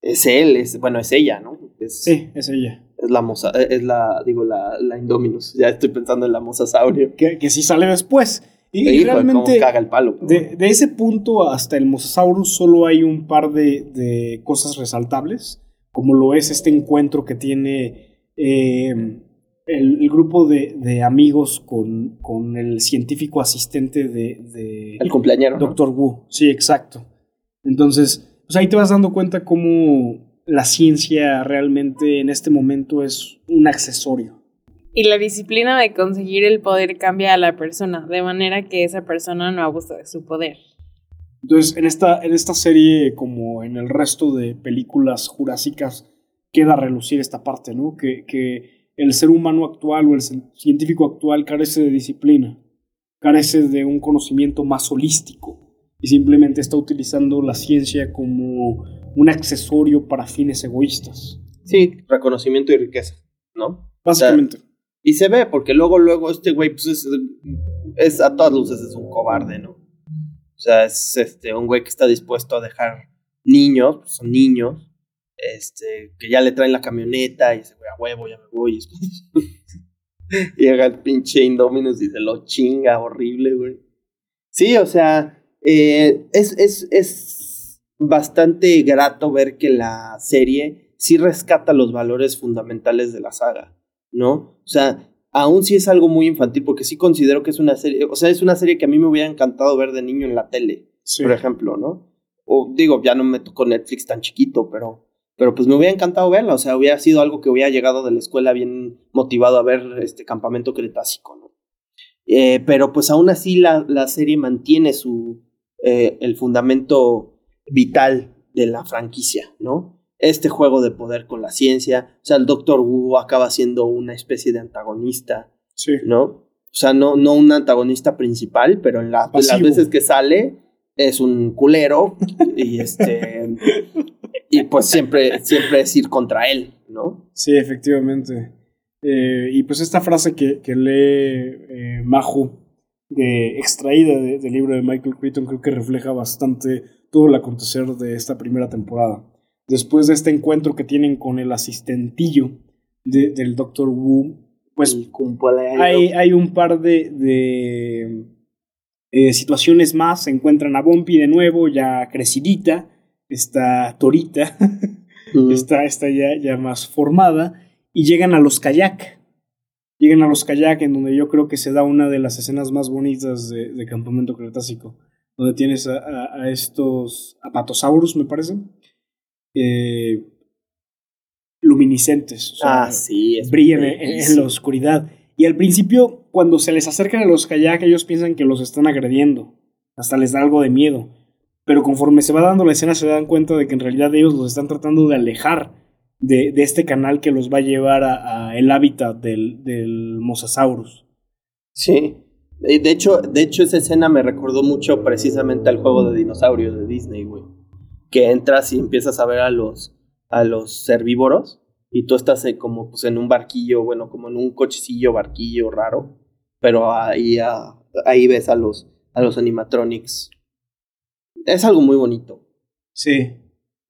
[SPEAKER 1] es él, es, bueno, es ella, ¿no? Es,
[SPEAKER 2] Sí, es ella.
[SPEAKER 1] es la moza, es la, digo, la, la Indominus, ya estoy pensando en la mosasaurio.
[SPEAKER 2] Que, que sí sale después. Y,
[SPEAKER 1] cómo
[SPEAKER 2] realmente,
[SPEAKER 1] caga el palo.
[SPEAKER 2] de, de ese punto hasta el Mosasaurus, solo hay un par de, de cosas resaltables, como lo es este encuentro que tiene eh, el, el grupo de, de amigos con, con el científico asistente de,
[SPEAKER 1] el cumpleañero. ¿no?
[SPEAKER 2] Doctor Wu. Sí, exacto. Entonces, pues ahí te vas dando cuenta cómo la ciencia realmente en este momento es un accesorio.
[SPEAKER 3] Y la disciplina de conseguir el poder cambia a la persona, de manera que esa persona no abusa de su poder.
[SPEAKER 2] Entonces, en esta, en esta serie, como en el resto de películas jurásicas, queda a relucir esta parte, ¿no? Que, que el ser humano actual o el científico actual carece de disciplina, carece de un conocimiento más holístico y simplemente está utilizando la ciencia como un accesorio para fines egoístas.
[SPEAKER 1] Sí, reconocimiento y riqueza, ¿no?
[SPEAKER 2] Básicamente.
[SPEAKER 1] Y se ve, porque luego, luego este güey, pues es, a todas luces es un cobarde, ¿no? O sea, es este, un güey que está dispuesto a dejar niños, pues son niños, este, que ya le traen la camioneta y dice, güey, a huevo, ya me voy. Y llega el pinche Indominus y se lo chinga, horrible, güey. Sí, o sea, eh, es, es, es bastante grato ver que la serie sí rescata los valores fundamentales de la saga, ¿no? O sea, aún sí es algo muy infantil, porque sí considero que es una serie, o sea, es una serie que a mí me hubiera encantado ver de niño en la tele,
[SPEAKER 2] Sí.
[SPEAKER 1] por ejemplo, ¿no? O digo, ya no me tocó Netflix tan chiquito, pero, pero pues me hubiera encantado verla, o sea, hubiera sido algo que hubiera llegado de la escuela bien motivado a ver este campamento cretácico, ¿no? Eh, pero pues aún así la, la serie mantiene su, eh, el fundamento vital de la franquicia, ¿no? Este juego de poder con la ciencia, o sea, el Doctor Wu acaba siendo una especie de antagonista,
[SPEAKER 2] Sí.
[SPEAKER 1] ¿no? O sea, no, no un antagonista principal, pero en la- las veces que sale es un culero y este y pues siempre siempre es ir contra él, ¿no?
[SPEAKER 2] Sí, efectivamente. Eh, y pues esta frase que, que lee eh, Majo, de, extraída de- del libro de Michael Crichton, creo que refleja bastante todo el acontecer de esta primera temporada. Después de este encuentro que tienen con el asistentillo de- del Dr. Wu, pues hay, hay un par de, de, eh, situaciones más. Se encuentran a Bumpy de nuevo, ya crecidita, está Torita. Está, está ya, ya más formada, y llegan a los kayak. Llegan a los kayak, en donde yo creo que se da una de las escenas más bonitas de, de Campamento Cretácico, donde tienes a, a- a estos apatosaurus, me parece, eh, luminiscentes, o sea,
[SPEAKER 1] ah, sí, es
[SPEAKER 2] brillan en, la oscuridad. Y al principio, cuando se les acercan a los kayak, ellos piensan que los están agrediendo, hasta les da algo de miedo. Pero conforme se va dando la escena se dan cuenta de que en realidad ellos los están tratando de alejar de, de este canal que los va a llevar a, a el hábitat del, del Mosasaurus.
[SPEAKER 1] Sí. De hecho, de hecho, esa escena me recordó mucho precisamente al juego de dinosaurios de Disney, güey. Que entras y empiezas a ver a los, a los herbívoros y tú estás eh, como pues, en un barquillo, bueno, como en un cochecillo, barquillo raro. Pero ahí, ah, ahí ves a los, a los animatronics. Es algo muy bonito.
[SPEAKER 2] Sí.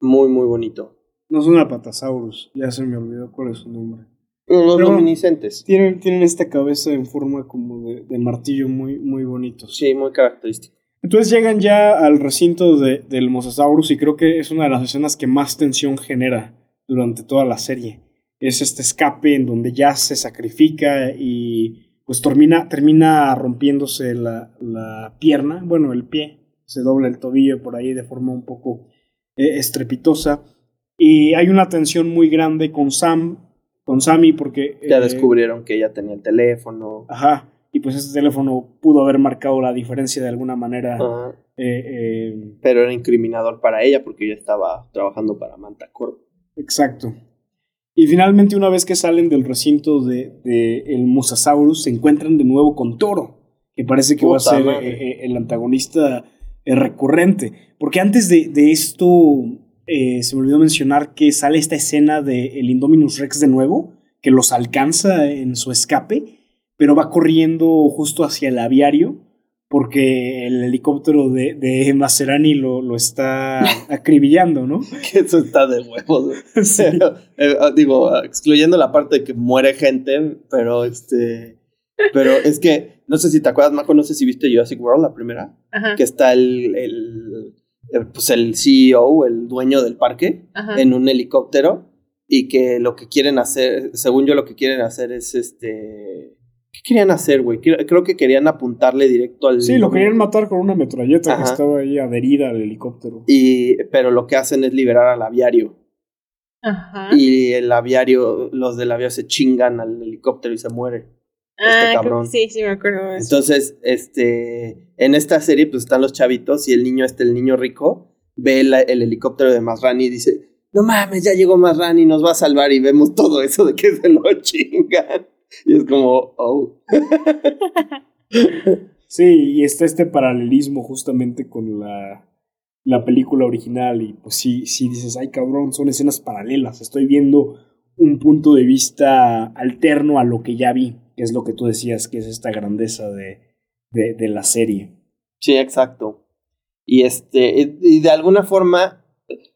[SPEAKER 1] Muy, muy bonito.
[SPEAKER 2] No son apatosaurus, ya se me olvidó cuál es su nombre.
[SPEAKER 1] Los
[SPEAKER 2] Pero-
[SPEAKER 1] luminiscentes.
[SPEAKER 2] Tienen, tienen esta cabeza en forma como de, de martillo muy, muy bonitos.
[SPEAKER 1] Sí, muy característico.
[SPEAKER 2] Entonces llegan ya al recinto de- del Mosasaurus y creo que es una de las escenas que más tensión genera durante toda la serie. Es este escape en donde ya se sacrifica y pues termina, termina rompiéndose la, la pierna, bueno, el pie, se dobla el tobillo por ahí de forma un poco eh, estrepitosa. Y hay una tensión muy grande con Sam, con Sammy, porque...
[SPEAKER 1] Ya
[SPEAKER 2] eh,
[SPEAKER 1] descubrieron que ella tenía el teléfono.
[SPEAKER 2] Ajá. Y pues ese teléfono pudo haber marcado la diferencia de alguna manera. Eh, eh,
[SPEAKER 1] pero era incriminador para ella porque ella estaba trabajando para Manta Corp.
[SPEAKER 2] exacto. Y finalmente, una vez que salen del recinto de, de el Mosasaurus, se encuentran de nuevo con Toro, que parece que va a ser eh, el antagonista recurrente. Porque antes de, de esto, se me olvidó mencionar que sale esta escena de el Indominus Rex de nuevo, que los alcanza en su escape, pero va corriendo justo hacia el aviario, porque el helicóptero de, de Maserani lo, lo está acribillando, ¿no?
[SPEAKER 1] Que eso está de huevos.
[SPEAKER 2] Sí.
[SPEAKER 1] Eh, digo, excluyendo la parte de que muere gente, pero este. Pero es que, no sé si te acuerdas, Majo, no sé si viste Jurassic World, la primera,
[SPEAKER 3] Ajá.
[SPEAKER 1] que está el, el, el, pues el CEO, el dueño del parque,
[SPEAKER 3] Ajá.
[SPEAKER 1] en un helicóptero, y que lo que quieren hacer, según yo, lo que quieren hacer es este. ¿Qué querían hacer, güey? Creo, que querían apuntarle directo al.
[SPEAKER 2] Sí, lo querían matar con una metralleta que estaba ahí adherida al helicóptero.
[SPEAKER 1] Y, pero lo que hacen es liberar al aviario.
[SPEAKER 3] Ajá.
[SPEAKER 1] Y el aviario, los del aviario se chingan al helicóptero y se muere.
[SPEAKER 3] Ah,
[SPEAKER 1] cabrón.
[SPEAKER 3] que sí, sí, me acuerdo de eso.
[SPEAKER 1] Entonces, este, en esta serie, pues están los chavitos y el niño, este, el niño rico, ve la- el helicóptero de Masrani y dice, no mames, ya llegó Masrani, nos va a salvar y vemos todo eso de que se lo chingan. Y es como, oh.
[SPEAKER 2] Sí, y está este paralelismo justamente con la, la película original. Y pues sí, sí dices, ay cabrón, son escenas paralelas. Estoy viendo un punto de vista alterno a lo que ya vi, que es lo que tú decías, que es esta grandeza de, de, de la serie.
[SPEAKER 1] Sí, exacto. Y este, y y de alguna forma,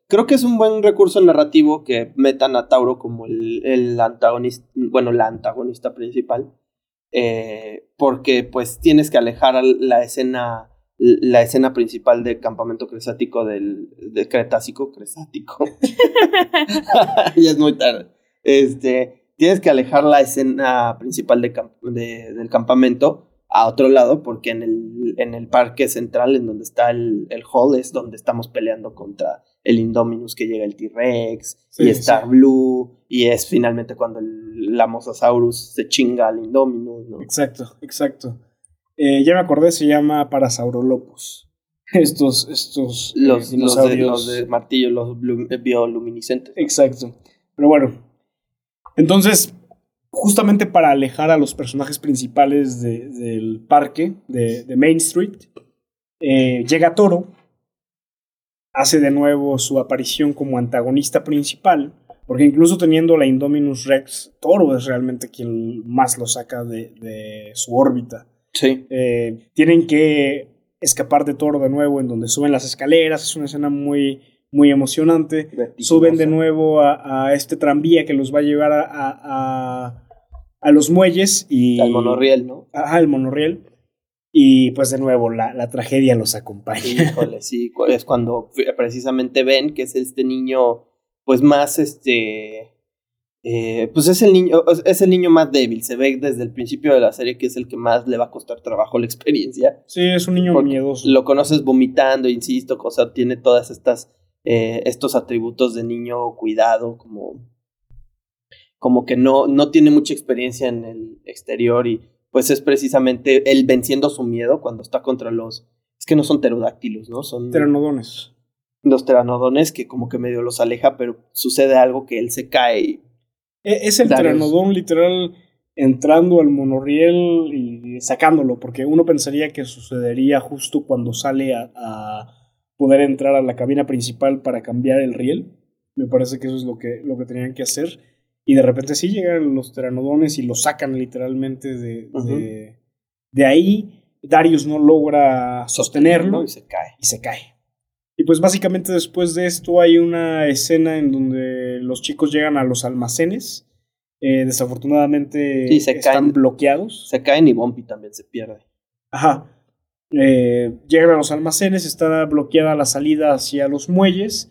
[SPEAKER 1] creo que es un buen recurso narrativo que metan a Tauro como el, el antagonista, bueno, la antagonista principal. eh, porque pues tienes que alejar la escena, la escena principal del campamento cresático del, del Cretácico, Cresático. ya es muy tarde. Este, tienes que alejar la escena principal de- del campamento a otro lado, porque en el, en el parque central, en donde está el, el hall, es donde estamos peleando contra el Indominus, que llega el T-Rex,
[SPEAKER 2] Sí,
[SPEAKER 1] y Star
[SPEAKER 2] sí.
[SPEAKER 1] Blue, y es finalmente cuando el, la Mosasaurus se chinga al Indominus, ¿no?
[SPEAKER 2] Exacto, exacto. Eh, ya me acordé, se llama Parasaurolopus. Estos, estos eh,
[SPEAKER 1] Los, de, los de martillo, los eh, bioluminiscentes.
[SPEAKER 2] Exacto. Pero bueno. Entonces, justamente para alejar a los personajes principales de- del parque, de, de Main Street, eh, llega Toro, hace de nuevo su aparición como antagonista principal, porque incluso teniendo la Indominus Rex, Toro es realmente quien más lo saca de, de su órbita.
[SPEAKER 1] Sí.
[SPEAKER 2] Eh, tienen que escapar de Toro de nuevo, en donde suben las escaleras, es una escena muy, muy emocionante suben de nuevo a, a este tranvía que los va a llevar a, a, los muelles y...
[SPEAKER 1] Al monorriel, ¿no?
[SPEAKER 2] Ajá, el monorriel. Y pues de nuevo la, la tragedia los acompaña.
[SPEAKER 1] Híjole, sí, es cuando precisamente ven que es este niño, pues más este. eh, pues es el niño, es el niño más débil. Se ve desde el principio de la serie que es el que más le va a costar trabajo la experiencia.
[SPEAKER 2] Sí, es un niño miedoso.
[SPEAKER 1] Lo conoces vomitando, insisto, cosa, tiene todas estas, eh, estos atributos de niño cuidado, como, como que no, no tiene mucha experiencia en el exterior y pues es precisamente él venciendo su miedo cuando está contra los, es que no son pterodáctilos, ¿no? Son
[SPEAKER 2] Pteranodones.
[SPEAKER 1] los pteranodones que como que medio los aleja, pero sucede algo que él se cae y
[SPEAKER 2] E- Es el pteranodón literal entrando al monorriel y sacándolo, porque uno pensaría que sucedería justo cuando sale a, a poder entrar a la cabina principal para cambiar el riel. Me parece que eso es lo que, lo que tenían que hacer. Y de repente sí llegan los pteranodones y lo sacan literalmente de, de, de ahí. Darius no logra sostenerlo
[SPEAKER 1] y se cae.
[SPEAKER 2] y se cae. Y pues básicamente después de esto hay una escena en donde los chicos llegan a los almacenes. Eh, desafortunadamente
[SPEAKER 1] Sí, se
[SPEAKER 2] están
[SPEAKER 1] caen.
[SPEAKER 2] bloqueados.
[SPEAKER 1] Se caen y Bumpy también se pierde.
[SPEAKER 2] Ajá. Eh, llegan a los almacenes, está bloqueada la salida hacia los muelles.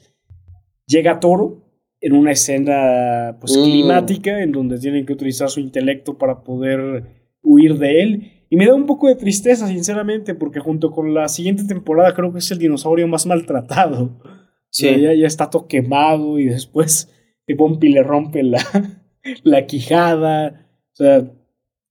[SPEAKER 2] Llega Toro en una escena pues
[SPEAKER 1] Mm.
[SPEAKER 2] climática en donde tienen que utilizar su intelecto para poder huir de él. Y me da un poco de tristeza, sinceramente, porque junto con la siguiente temporada creo que es el dinosaurio más maltratado.
[SPEAKER 1] Sí.
[SPEAKER 2] O sea, ya, ya está todo quemado y después Bumpy le rompe la, la quijada. O sea,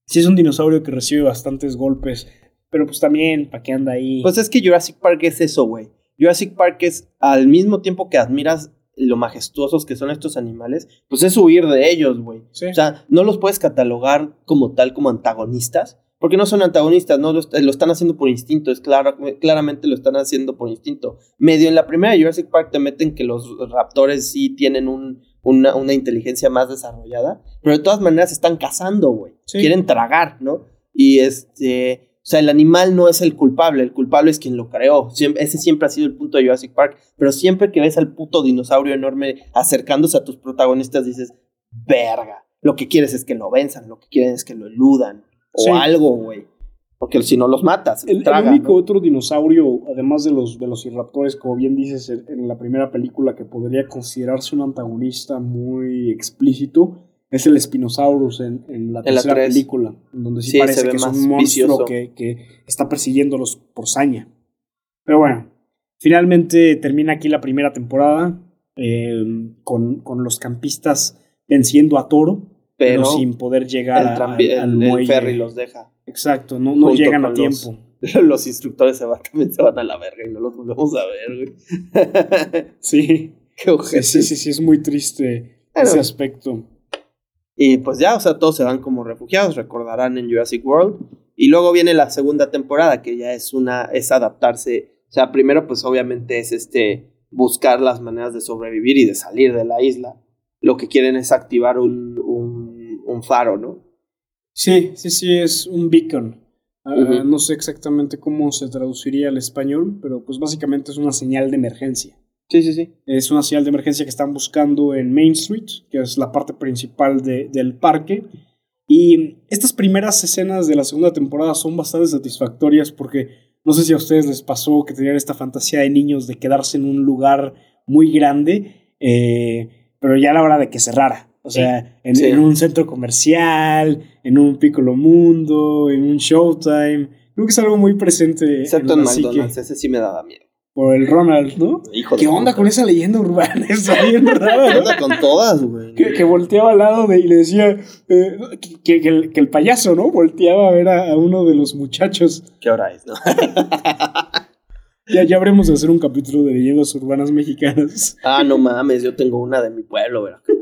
[SPEAKER 2] sí es un dinosaurio que recibe bastantes golpes, pero pues también, ¿para qué anda ahí?
[SPEAKER 1] Pues es que Jurassic Park es eso, güey. Jurassic Park es al mismo tiempo que admiras lo majestuosos que son estos animales, pues es huir de ellos, güey.
[SPEAKER 2] Sí.
[SPEAKER 1] O sea, no los puedes catalogar como tal, como antagonistas, porque no son antagonistas, no lo, est- lo están haciendo por instinto, es claro, claramente lo están haciendo por instinto. Medio en la primera de Jurassic Park te meten que los raptores sí tienen un, una, una inteligencia más desarrollada, pero de todas maneras están cazando, güey.
[SPEAKER 2] Sí.
[SPEAKER 1] Quieren tragar, ¿no? Y este, o sea, el animal no es el culpable, el culpable es quien lo creó. Siempre- ese siempre ha sido el punto de Jurassic Park, pero siempre que ves al puto dinosaurio enorme acercándose a tus protagonistas dices, verga, lo que quieres es que lo venzan, lo que quieren es que lo eludan o
[SPEAKER 2] Sí.
[SPEAKER 1] algo, güey. Porque si no los matas,
[SPEAKER 2] El, el
[SPEAKER 1] tragan,
[SPEAKER 2] único
[SPEAKER 1] ¿no?
[SPEAKER 2] otro dinosaurio, además de los velociraptores, como bien dices en, en la primera película, que podría considerarse un antagonista muy explícito, es el Spinosaurus en, en la
[SPEAKER 1] En la
[SPEAKER 2] tercera
[SPEAKER 1] tres.
[SPEAKER 2] película, en donde sí, parece que es un monstruo que, que está persiguiéndolos por saña. Pero bueno, finalmente termina aquí la primera temporada eh, con, con los campistas venciendo a Toro, pero,
[SPEAKER 1] pero
[SPEAKER 2] sin poder llegar
[SPEAKER 1] el,
[SPEAKER 2] a-
[SPEAKER 1] tranvi-
[SPEAKER 2] al,
[SPEAKER 1] el- el
[SPEAKER 2] muelle.
[SPEAKER 1] ferry los deja.
[SPEAKER 2] Exacto, no, llegan a
[SPEAKER 1] los-
[SPEAKER 2] tiempo.
[SPEAKER 1] Los instructores se van, también se van a la verga y no los volvemos a ver, güey.
[SPEAKER 2] Sí.
[SPEAKER 1] Qué
[SPEAKER 2] Sí, sí, sí, sí, es muy triste ese aspecto.
[SPEAKER 1] Y pues ya, o sea, todos se van como refugiados, recordarán en Jurassic World. Y luego viene la segunda temporada, que ya es una, es adaptarse. O sea, primero, pues obviamente es este buscar las maneras de sobrevivir y de salir de la isla. Lo que quieren es activar un, un, un faro, ¿no?
[SPEAKER 2] Sí, sí, sí, es un beacon. Ah. No sé exactamente cómo se traduciría al español, pero pues básicamente es una señal de emergencia.
[SPEAKER 1] Sí, sí, sí.
[SPEAKER 2] Es una señal de emergencia que están buscando en Main Street, que es la parte principal de- del parque. Y estas primeras escenas de la segunda temporada son bastante satisfactorias porque no sé si a ustedes les pasó que tenían esta fantasía de niños de quedarse en un lugar muy grande, eh, pero ya a la hora de que cerrara. O sea, en,
[SPEAKER 1] Sí.
[SPEAKER 2] en un centro comercial, en un Piccolo Mundo, en un Showtime. Creo que es algo muy presente
[SPEAKER 1] Excepto
[SPEAKER 2] en
[SPEAKER 1] en McDonald's, ese sí me daba miedo.
[SPEAKER 2] Por el Ronald, ¿no?
[SPEAKER 1] Hijo
[SPEAKER 2] ¿Qué onda con esa leyenda urbana? Está bien
[SPEAKER 1] ¿Qué onda con todas, güey?
[SPEAKER 2] que, que volteaba al lado de y le decía eh, que, que el, que el payaso, ¿no? Volteaba a ver a, a uno de los muchachos.
[SPEAKER 1] ¿Qué hora es, no?
[SPEAKER 2] Ya, ya habremos de hacer un capítulo de leyendas urbanas mexicanas.
[SPEAKER 1] Ah, no mames, yo tengo una de mi pueblo, Veracruz.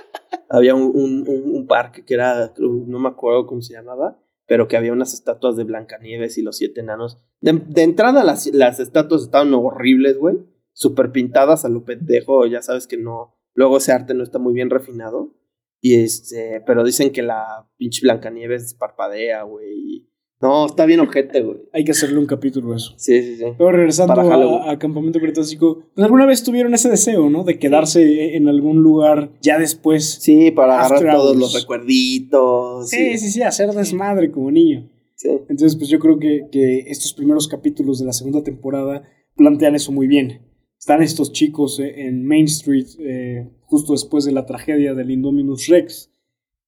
[SPEAKER 1] había un, un, un- un parque que era, no me acuerdo cómo se llamaba, pero que había unas estatuas de Blancanieves y los siete enanos. De, entrada las, las estatuas estaban horribles, güey. Súper pintadas a lo pendejo, ya sabes que no. Luego ese arte no está muy bien refinado. Y este, pero dicen que la pinche Blancanieves parpadea, güey. No, está bien ojete, güey.
[SPEAKER 2] Hay que hacerle un capítulo de eso.
[SPEAKER 1] Sí, sí, sí.
[SPEAKER 2] Pero regresando a, a Campamento Cretácico, pues alguna vez tuvieron ese deseo, ¿no? De quedarse en algún lugar ya después.
[SPEAKER 1] Sí, para agarrar todos los recuerditos.
[SPEAKER 2] Sí, sí, sí, hacer desmadre como niño.
[SPEAKER 1] sí.
[SPEAKER 2] Entonces, pues yo creo que, que estos primeros capítulos de la segunda temporada plantean eso muy bien. Están estos chicos eh, en Main Street eh, justo después de la tragedia del Indominus Rex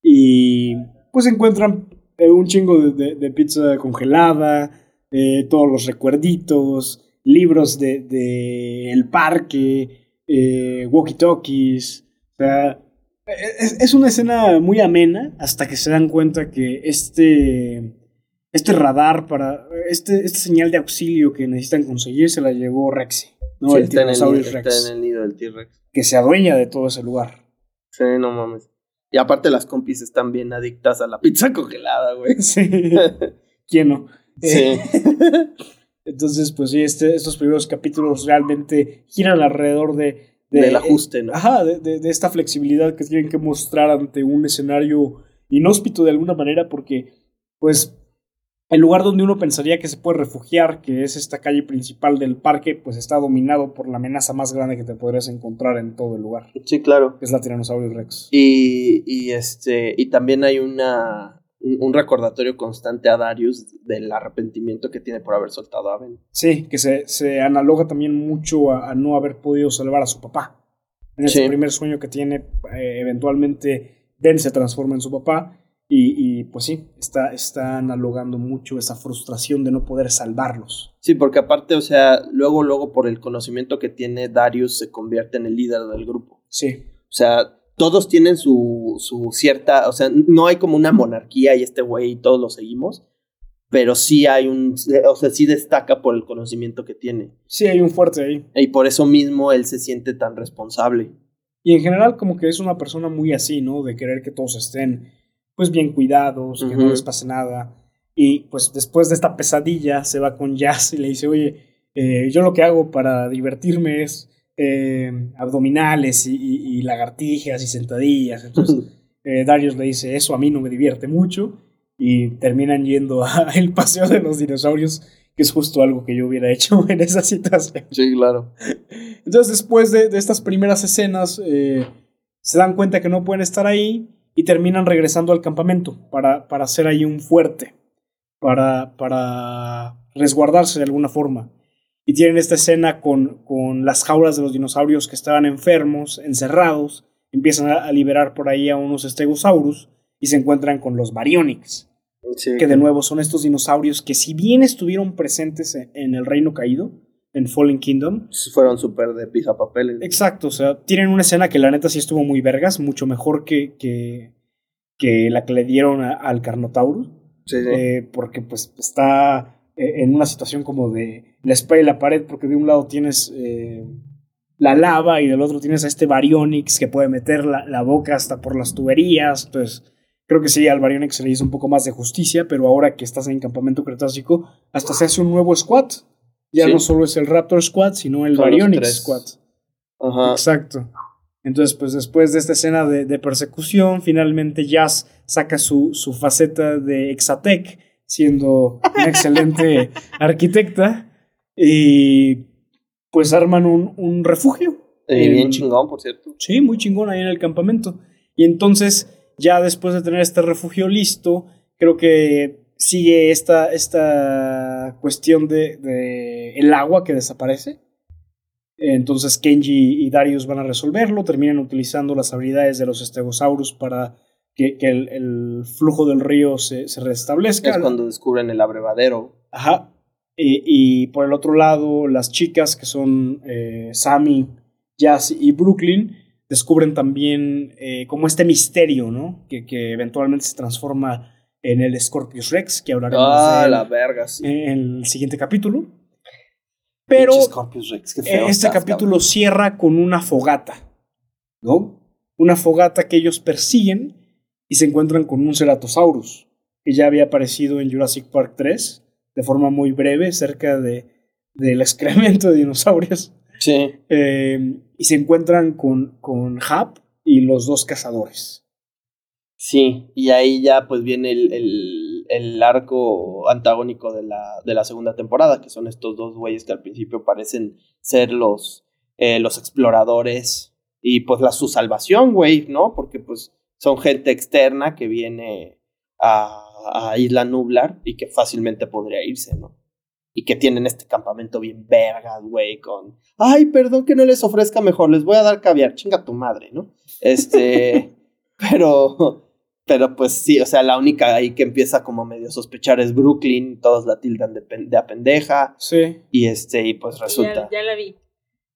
[SPEAKER 2] y pues encuentran eh, un chingo de, de- de pizza congelada, eh, todos los recuerditos, libros de, de el parque, eh, walkie-talkies. O sea, es, es una escena muy amena hasta que se dan cuenta que este, este radar para. Este, esta señal de auxilio que necesitan conseguir se la llevó Rexy, ¿no?
[SPEAKER 1] Sí,
[SPEAKER 2] el
[SPEAKER 1] está, en el,
[SPEAKER 2] Rex,
[SPEAKER 1] está en el nido del T-Rex.
[SPEAKER 2] que se adueña de todo ese lugar.
[SPEAKER 1] Sí, no mames. Y aparte las compis están bien adictas a la pizza congelada, güey.
[SPEAKER 2] Sí. ¿Quién no?
[SPEAKER 1] Sí.
[SPEAKER 2] Eh, entonces, pues sí, este, estos primeros capítulos realmente giran alrededor de. de-
[SPEAKER 1] Del ajuste, ¿no?
[SPEAKER 2] Ajá, de, de- de esta flexibilidad que tienen que mostrar ante un escenario inhóspito de alguna manera, porque, pues, el lugar donde uno pensaría que se puede refugiar, que es esta calle principal del parque, pues está dominado por la amenaza más grande que te podrías encontrar en todo el lugar,
[SPEAKER 1] Sí, claro.
[SPEAKER 2] que es la Tyrannosaurus Rex.
[SPEAKER 1] Y, y este, y también hay una un, un recordatorio constante a Darius del arrepentimiento que tiene por haber soltado a Ben.
[SPEAKER 2] Sí, que se, se analoga también mucho a, a no haber podido salvar a su papá. En ese
[SPEAKER 1] Sí.
[SPEAKER 2] primer sueño que tiene, eh, eventualmente Ben se transforma en su papá. Y, y, pues sí, está, está analogando mucho esa frustración de no poder salvarlos.
[SPEAKER 1] Sí, porque aparte, o sea, luego, luego por el conocimiento que tiene, Darius se convierte en el líder del grupo.
[SPEAKER 2] Sí,
[SPEAKER 1] O sea, todos tienen su, su cierta, o sea, no hay como una monarquía y este güey y todos lo seguimos, pero sí hay un, o sea, sí destaca por el conocimiento que tiene.
[SPEAKER 2] Sí, hay un fuerte ahí.
[SPEAKER 1] Y por eso mismo él se siente tan responsable.
[SPEAKER 2] Y en general como que es una persona muy así, ¿no? De querer que todos estén pues bien cuidados, que no les pase nada. Y pues después de esta pesadilla se va con Jazz y le dice, oye, eh, yo lo que hago para divertirme es eh, abdominales y, lagartijas y sentadillas. Entonces eh, Darius le dice, eso a mí no me divierte mucho. Y terminan yendo al paseo de los dinosaurios, que es justo algo que yo hubiera hecho en esa situación.
[SPEAKER 1] Sí, claro.
[SPEAKER 2] Entonces después de, estas primeras escenas, se dan cuenta que no pueden estar ahí y terminan regresando al campamento para, para hacer ahí un fuerte, para, para resguardarse de alguna forma. Y tienen esta escena con, con las jaulas de los dinosaurios que estaban enfermos, encerrados, empiezan a, liberar por ahí a unos stegosaurus y se encuentran con los baryonyx. Que de nuevo son estos dinosaurios que si bien estuvieron presentes en el reino caído, en Fallen Kingdom.
[SPEAKER 1] Fueron súper de pizza papeles.
[SPEAKER 2] Exacto, o sea, tienen una escena que la neta sí estuvo muy vergas, mucho mejor que, que, que la que le dieron al Carnotaurus.
[SPEAKER 1] Sí,
[SPEAKER 2] eh, porque pues está eh, en una situación como de la espalda y la pared, porque de un lado tienes eh, la lava y del otro tienes a este Baryonyx que puede meter la, la, boca hasta por las tuberías. Entonces, creo que sí, al Baryonyx se le hizo un poco más de justicia, pero ahora que estás en campamento cretácico, hasta se hace un nuevo squad ya no solo es el Raptor Squad, sino el Baryonyx Squad.
[SPEAKER 1] Ajá.
[SPEAKER 2] Exacto. Entonces, pues después de esta escena de, persecución, finalmente Jazz saca su, su faceta de Exatec, siendo una excelente arquitecta, y pues arman un, un refugio.
[SPEAKER 1] bien chingón, por cierto.
[SPEAKER 2] Sí, muy chingón ahí en el campamento. Y entonces, ya después de tener este refugio listo, creo que sigue esta, esta cuestión de, el agua que desaparece. Entonces Kenji y Darius van a resolverlo, terminan utilizando las habilidades de los estegosaurus para que, el, flujo del río se, restablezca.
[SPEAKER 1] Es cuando descubren el abrevadero.
[SPEAKER 2] Ajá. Y, por el otro lado, las chicas que son eh, Sammy, Jazz y Brooklyn descubren también eh, como este misterio, ¿no? Que, que eventualmente se transforma en el Scorpius Rex, que hablaremos
[SPEAKER 1] ah, la verga,
[SPEAKER 2] en el siguiente capítulo. Pero este capítulo cierra con una fogata, ¿no? Una fogata que ellos persiguen y se encuentran con un Ceratosaurus, que ya había aparecido en Jurassic Park 3, de forma muy breve, cerca de, del excremento de dinosaurios.
[SPEAKER 1] Sí.
[SPEAKER 2] Eh, y se encuentran con, con Hap y los dos cazadores.
[SPEAKER 1] Sí, y ahí ya pues viene el, el, arco antagónico de la, de la, segunda temporada, que son estos dos güeyes que al principio parecen ser los, eh, los exploradores y pues la su salvación, güey, ¿no? Porque pues son gente externa que viene a, a Isla Nublar y que fácilmente podría irse, ¿no? Y que tienen este campamento bien vergas, güey, con... Ay, perdón que no les ofrezca mejor, les voy a dar caviar, chinga tu madre, ¿no? Este... pero pero pues sí, o sea, la única ahí que empieza como medio a sospechar es Brooklyn, todos la tildan de, de a pendeja.
[SPEAKER 2] Sí.
[SPEAKER 1] Y este, y pues resulta.
[SPEAKER 3] Ya, la vi.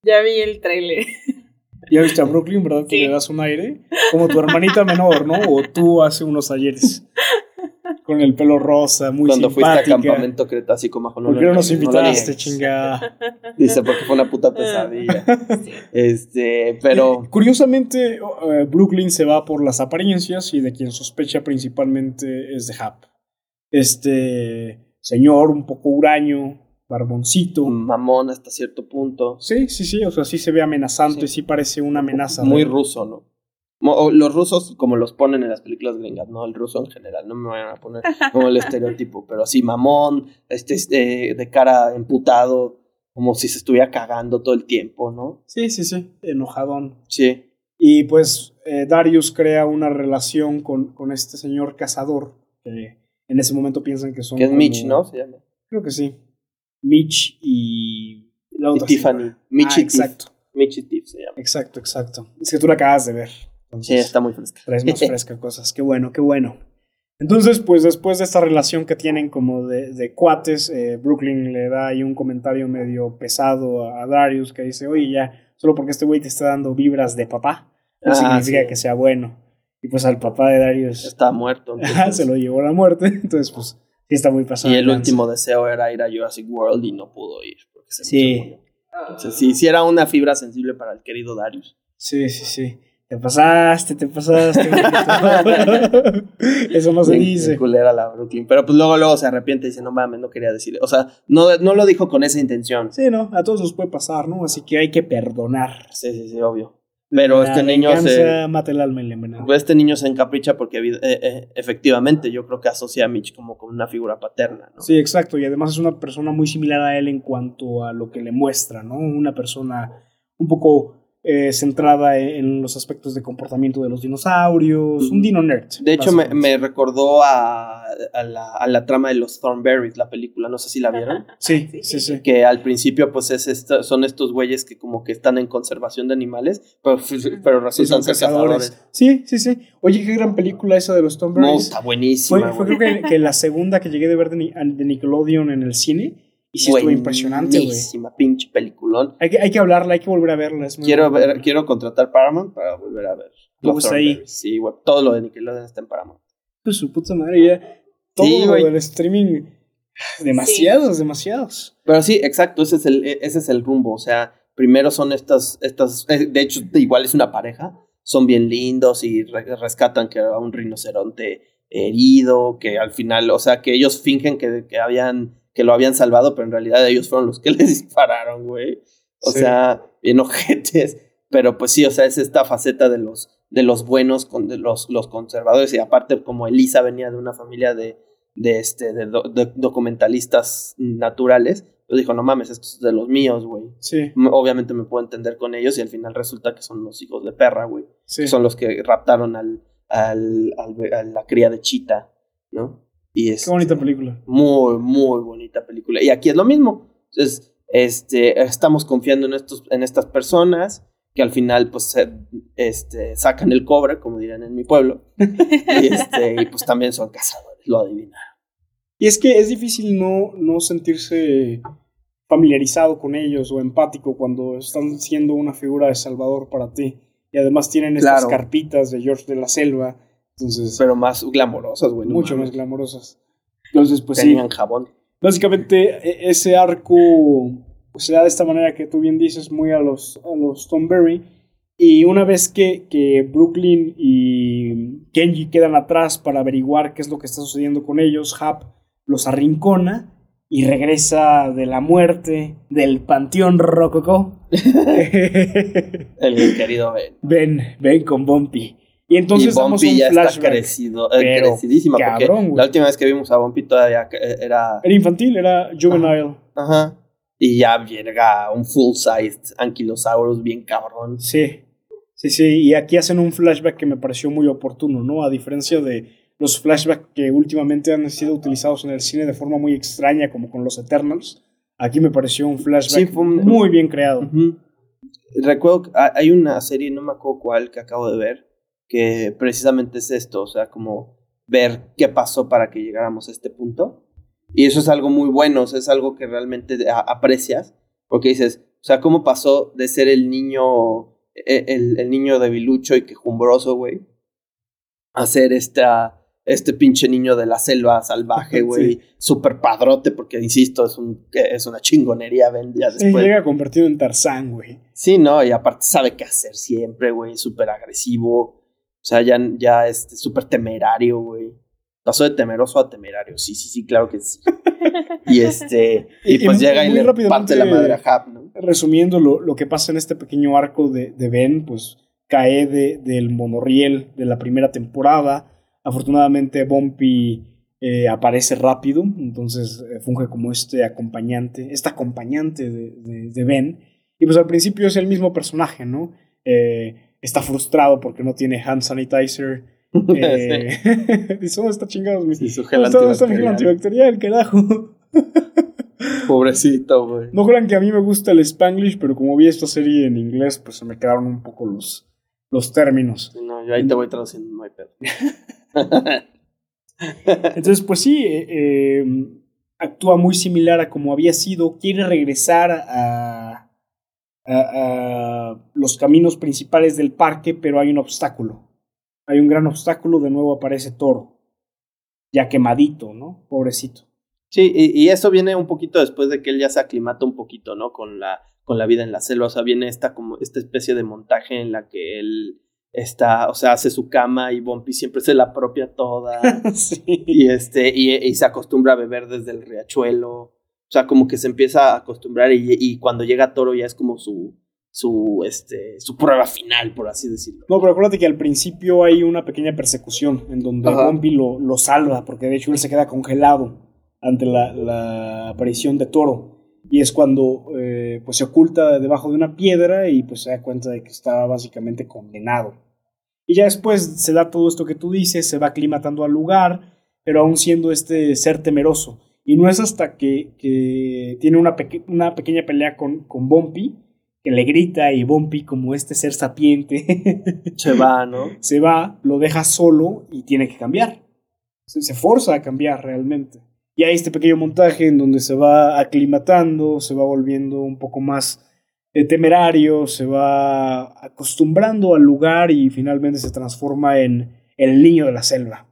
[SPEAKER 3] Ya vi el tráiler.
[SPEAKER 2] ¿Ya viste a Brooklyn, verdad? Que le das un aire. Como tu hermanita menor, ¿no? O tú hace unos ayeres con el pelo rosa, muy Cuando fuiste a
[SPEAKER 1] campamento cretácico, majo,
[SPEAKER 2] no ¿Por qué no nos invitaste, chingada?
[SPEAKER 1] Dice, porque fue una puta pesadilla. Este, pero...
[SPEAKER 2] Curiosamente, eh, Brooklyn se va por las apariencias y de quien sospecha principalmente es de Hap. Este señor un poco huraño, barboncito.
[SPEAKER 1] Mamón hasta cierto punto.
[SPEAKER 2] Sí, sí, sí, o sea, sí se ve amenazante, sí, sí parece una amenaza.
[SPEAKER 1] Muy ruso, ¿no? Los rusos, como los ponen en las películas gringas, no el ruso en general, no me vayan a poner como el estereotipo, pero así, mamón, este, este, de cara emputado, como si se estuviera cagando todo el tiempo, ¿no?
[SPEAKER 2] Sí, sí, sí, enojadón.
[SPEAKER 1] Sí.
[SPEAKER 2] Y pues eh, Darius crea una relación con, con este señor cazador, que en ese momento piensan que son.
[SPEAKER 1] Que es Mitch, ¿no? Se llama.
[SPEAKER 2] Creo que sí. Mitch y.
[SPEAKER 1] La Tiffany. Mitch
[SPEAKER 2] ah, exacto.
[SPEAKER 1] Mitch y Tiff se llama.
[SPEAKER 2] Exacto, exacto. Es que tú la acabas de ver
[SPEAKER 1] sí, está muy fresca.
[SPEAKER 2] Traes más fresca cosas. Qué bueno, qué bueno. Entonces, pues después de esta relación que tienen como de, cuates, eh, Brooklyn le da ahí un comentario medio pesado a, Darius que dice, oye, ya, solo porque este güey te está dando vibras de papá, no ah, significa que sea bueno. Y pues al papá de Darius...
[SPEAKER 1] Está muerto.
[SPEAKER 2] se lo llevó a la muerte. Entonces, pues Sí, está muy pasado.
[SPEAKER 1] Y
[SPEAKER 2] de
[SPEAKER 1] el último deseo era ir a Jurassic World y no pudo ir. Porque se
[SPEAKER 2] Sí.
[SPEAKER 1] Entonces, sí, sí era una fibra sensible para el querido Darius.
[SPEAKER 2] Sí, sí, sí. Te pasaste, te pasaste. Eso no se
[SPEAKER 1] Bien-
[SPEAKER 2] dice.
[SPEAKER 1] culera la Brooklyn. Pero pues luego, luego se arrepiente y dice, no mames, no quería decir. O sea, no, no lo dijo con esa intención.
[SPEAKER 2] Sí, no, a todos nos puede pasar, ¿no? Así que hay que perdonar.
[SPEAKER 1] Sí, sí, sí, obvio. Pero
[SPEAKER 2] La
[SPEAKER 1] este niño se.
[SPEAKER 2] mata el alma y la.
[SPEAKER 1] Pues este niño se encapricha porque eh, eh, efectivamente yo creo que asocia a Mitch como con una figura paterna, ¿no?
[SPEAKER 2] Sí, exacto. Y además es una persona muy similar a él en cuanto a lo que le muestra, ¿no? Una persona un poco eh, centrada en, en los aspectos de comportamiento de los dinosaurios. Un dino nerd.
[SPEAKER 1] De hecho, me, me recordó a, a la, a la trama de los Thornberries, la película, no sé si la vieron.
[SPEAKER 2] Sí, sí, sí.
[SPEAKER 1] Que al principio, pues, es esta- son estos güeyes que como que están en conservación de animales, pero, pero
[SPEAKER 2] Sí,
[SPEAKER 1] resultan ser cazadores.
[SPEAKER 2] cazadores. Sí, sí, sí. Oye, qué gran película esa de los
[SPEAKER 1] No,
[SPEAKER 2] Berries.
[SPEAKER 1] está buenísima.
[SPEAKER 2] Fue, creo que, que la segunda que llegué de ver de, de Nickelodeon en el cine. Y sí estuvo impresionante, güey.
[SPEAKER 1] Pinche peliculón.
[SPEAKER 2] Hay que, hay que hablarla, hay que volver a verla. es muy
[SPEAKER 1] Quiero, ver, quiero contratar Paramount para volver a ver.
[SPEAKER 2] Gusta ahí.
[SPEAKER 1] Sí, güey. Todo lo de Nickelodeon está en Paramount.
[SPEAKER 2] Pues su puta madre, ya. Todo
[SPEAKER 1] Sí,
[SPEAKER 2] lo del streaming. Demasiados, demasiados.
[SPEAKER 1] Pero sí, exacto, ese es el, ese es el rumbo. O sea, primero son estas, estas, eh, de hecho, igual es una pareja, son bien lindos y re- rescatan que a un rinoceronte herido, que al final, o sea, que ellos fingen que, que habían, que lo habían salvado, pero en realidad ellos fueron los que les dispararon, güey. O
[SPEAKER 2] Sí.
[SPEAKER 1] sea, bien ojetes. Pero pues sí, o sea, es esta faceta de los, de los buenos, con, de los, los conservadores. Y aparte, como Elisa venía de una familia de, de, este, de, do- de documentalistas naturales, pues dijo, no mames, esto es de los míos, güey.
[SPEAKER 2] Sí,
[SPEAKER 1] Obviamente me puedo entender con ellos y al final resulta que son los hijos de perra, güey.
[SPEAKER 2] sí.
[SPEAKER 1] Son los que raptaron al, al, al- a la cría de Chita, ¿no? Y es
[SPEAKER 2] Qué bonita película.
[SPEAKER 1] muy, muy bonita película. Y aquí es lo mismo. Entonces, este, estamos confiando en, estos, en estas personas que al final, pues, se- este, sacan el cobre, como dirán en mi pueblo. y, este, y pues también son cazadores, lo adivinaron.
[SPEAKER 2] Y es que es difícil no, no sentirse familiarizado con ellos o empático cuando están siendo una figura de Salvador para ti. Y además tienen estas carpitas de George de la Selva. Entonces,
[SPEAKER 1] Pero más glamorosas, güey. no
[SPEAKER 2] mucho más glamorosas. Entonces, pues sí.
[SPEAKER 1] Tenían jabón.
[SPEAKER 2] Básicamente, e- ese arco pues, se da de esta manera que tú bien dices, muy a los, a los Tom Berry. Y una vez que, que Brooklyn y Kenji quedan atrás para averiguar qué es lo que está sucediendo con ellos, Hap los arrincona y regresa de la muerte del panteón rococó.
[SPEAKER 1] El querido Ben.
[SPEAKER 2] ven, ven con Bumpy. Y entonces
[SPEAKER 1] y Bumpy
[SPEAKER 2] un
[SPEAKER 1] ya está
[SPEAKER 2] flashback.
[SPEAKER 1] crecido, eh, crecidísima.
[SPEAKER 2] cabrón,
[SPEAKER 1] porque la última vez que vimos a Bumpy todavía eh, era.
[SPEAKER 2] Era infantil, era juvenile.
[SPEAKER 1] Ajá. Y ya llega un full-sized Ankylosaurus bien cabrón.
[SPEAKER 2] Sí, sí, sí, y aquí hacen un flashback que me pareció muy oportuno, ¿no? A diferencia de los flashbacks que últimamente han sido utilizados en el cine de forma muy extraña, como con los Eternals, aquí me pareció un flashback
[SPEAKER 1] Sí, fue un-
[SPEAKER 2] muy bien creado.
[SPEAKER 1] Recuerdo que ha- hay una serie, no me acuerdo cuál, que acabo de ver, que precisamente es esto, o sea, como ver qué pasó para que llegáramos a este punto. Y eso es algo muy bueno, o sea, es algo que realmente aprecias, porque dices, o sea, cómo pasó de ser el niño, e- el, el niño debilucho y quejumbroso, güey, a ser esta, este pinche niño de la selva salvaje, güey,
[SPEAKER 2] Sí.
[SPEAKER 1] súper padrote, porque insisto, es, un, es una chingonería, ven, ya
[SPEAKER 2] Sí,
[SPEAKER 1] después.
[SPEAKER 2] llega convertido en Tarzán, güey.
[SPEAKER 1] Sí, no, y aparte sabe qué hacer siempre, güey, súper agresivo. O sea, ya, ya este, súper temerario, güey. Pasó de temeroso a temerario, sí, sí, sí, claro que sí. Y este, y, pues llega y le
[SPEAKER 2] rápidamente-
[SPEAKER 1] parte la madre a Hap, ¿no?
[SPEAKER 2] Resumiendo lo, lo que pasa en este pequeño arco de, de Ben, pues cae de, del monorriel de la primera temporada. Afortunadamente, Bumpy eh, aparece rápido, entonces eh, funge como este acompañante, esta acompañante de, de- de Ben. Y pues al principio es el mismo personaje, ¿no? Eh, está frustrado porque no tiene hand sanitizer. Eh, dice, ¿dónde está chingados mi
[SPEAKER 1] Sí, su
[SPEAKER 2] ¿Dónde
[SPEAKER 1] gel
[SPEAKER 2] está, dónde está mi gel
[SPEAKER 1] antibacterial.
[SPEAKER 2] antibacterial, carajo?
[SPEAKER 1] Pobrecito, güey.
[SPEAKER 2] No crean que a mí me gusta el Spanglish, pero como vi esta serie en inglés, pues se me quedaron un poco los, los términos.
[SPEAKER 1] No, yo ahí te voy traduciendo, no hay pedo.
[SPEAKER 2] Entonces, pues sí, eh, eh, actúa muy similar a como había sido. Quiere regresar a, a- a los caminos principales del parque, pero hay un obstáculo. Hay un gran obstáculo, de nuevo aparece Toro. ya quemadito, ¿no? Pobrecito.
[SPEAKER 1] Sí, y, y, eso viene un poquito después de que él ya se aclimata un poquito, ¿no? Con la, con la vida en la selva. O sea, viene esta como esta especie de montaje en la que él está, o sea, hace su cama y Bumpy siempre se la apropia toda.
[SPEAKER 2] sí.
[SPEAKER 1] Y este, y, y, se acostumbra a beber desde el riachuelo. O sea, como que se empieza a acostumbrar y, y cuando llega Toro ya es como su, su, este, su prueba final, por así decirlo.
[SPEAKER 2] No, pero acuérdate que al principio hay una pequeña persecución en donde
[SPEAKER 1] Ajá.
[SPEAKER 2] Bumpy lo, lo salva, porque de hecho él se queda congelado ante la, la aparición de Toro. Y es cuando eh, pues se oculta debajo de una piedra y pues se da cuenta de que estaba básicamente condenado. Y ya después se da todo esto que tú dices, se va aclimatando al lugar, pero aún siendo este ser temeroso. Y no es hasta que, que tiene una, peque una pequeña pelea con, con Bumpy, que le grita y Bumpy, como este ser sapiente,
[SPEAKER 1] Se va, ¿no?
[SPEAKER 2] se va, lo deja solo y tiene que cambiar. Se, se forza a cambiar realmente. Y hay este pequeño montaje en donde se va aclimatando, se va volviendo un poco más eh, temerario, se va acostumbrando al lugar y finalmente se transforma en el niño de la selva.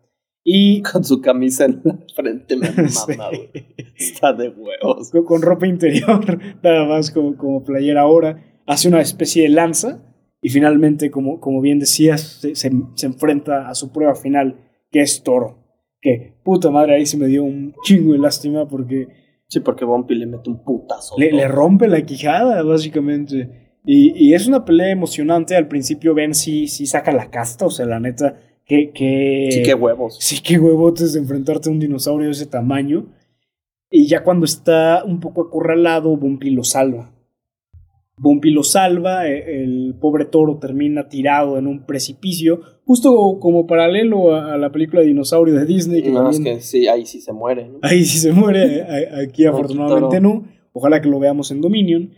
[SPEAKER 2] Y
[SPEAKER 1] Con su camisa en la frente me mama,
[SPEAKER 2] Sí.
[SPEAKER 1] Está de huevos.
[SPEAKER 2] con, con ropa interior, nada más como, como playera ahora, hace una especie de lanza y finalmente, como, como bien decías, se, se- se enfrenta a su prueba final, que es Toro. Que puta madre, ahí se me dio un chingo de lástima porque
[SPEAKER 1] Sí, porque Bumpy le mete un putazo.
[SPEAKER 2] le, le rompe la quijada, básicamente. Y, y es una pelea emocionante. Al principio Ben sí, sí saca la casta, o sea, la neta, que... que
[SPEAKER 1] Sí, qué huevos.
[SPEAKER 2] Sí, qué huevotes de enfrentarte a un dinosaurio de ese tamaño. Y ya cuando está un poco acorralado, Bumpy lo salva. Bumpy lo salva, e- el pobre toro termina tirado en un precipicio, justo como paralelo a, la película de dinosaurio de Disney. Que
[SPEAKER 1] No, es que sí, ahí sí se muere, ¿no?
[SPEAKER 2] Ahí sí se muere, aquí afortunadamente no. Ojalá que lo veamos en Dominion.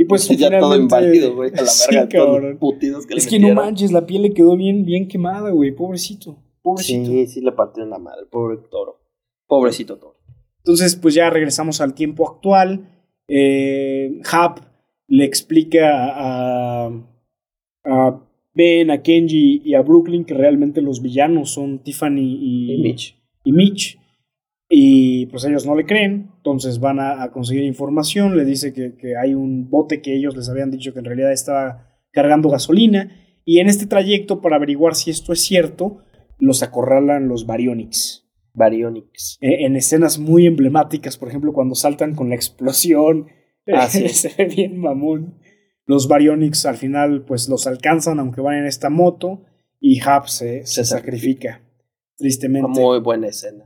[SPEAKER 2] Y pues
[SPEAKER 1] ya todo inválido, güey, a la
[SPEAKER 2] Sí,
[SPEAKER 1] verga,
[SPEAKER 2] cabrón.
[SPEAKER 1] que
[SPEAKER 2] Es
[SPEAKER 1] le
[SPEAKER 2] que no manches, la piel le quedó bien, bien quemada, güey, pobrecito. Pobrecito.
[SPEAKER 1] Sí, sí le partieron la madre, pobre toro. Pobrecito toro.
[SPEAKER 2] Entonces, pues ya regresamos al tiempo actual. Eh, Hap le explica a, a Ben, a Kenji y a Brooklyn que realmente los villanos son Tiffany y,
[SPEAKER 1] Y Mitch.
[SPEAKER 2] y Mitch. Y pues ellos no le creen, entonces van a, a conseguir información, le dice que, que hay un bote que ellos les habían dicho que en realidad estaba cargando gasolina, y en este trayecto, para averiguar si esto es cierto, los acorralan los Baryonyx.
[SPEAKER 1] Baryonyx.
[SPEAKER 2] Eh, en escenas muy emblemáticas, por ejemplo, cuando saltan con la explosión,
[SPEAKER 1] Ah, sí.
[SPEAKER 2] se ve bien mamón. Los Baryonyx al final pues los alcanzan aunque van en esta moto y Hap se, se
[SPEAKER 1] Se
[SPEAKER 2] sacrifica,
[SPEAKER 1] Una
[SPEAKER 2] tristemente.
[SPEAKER 1] muy buena escena.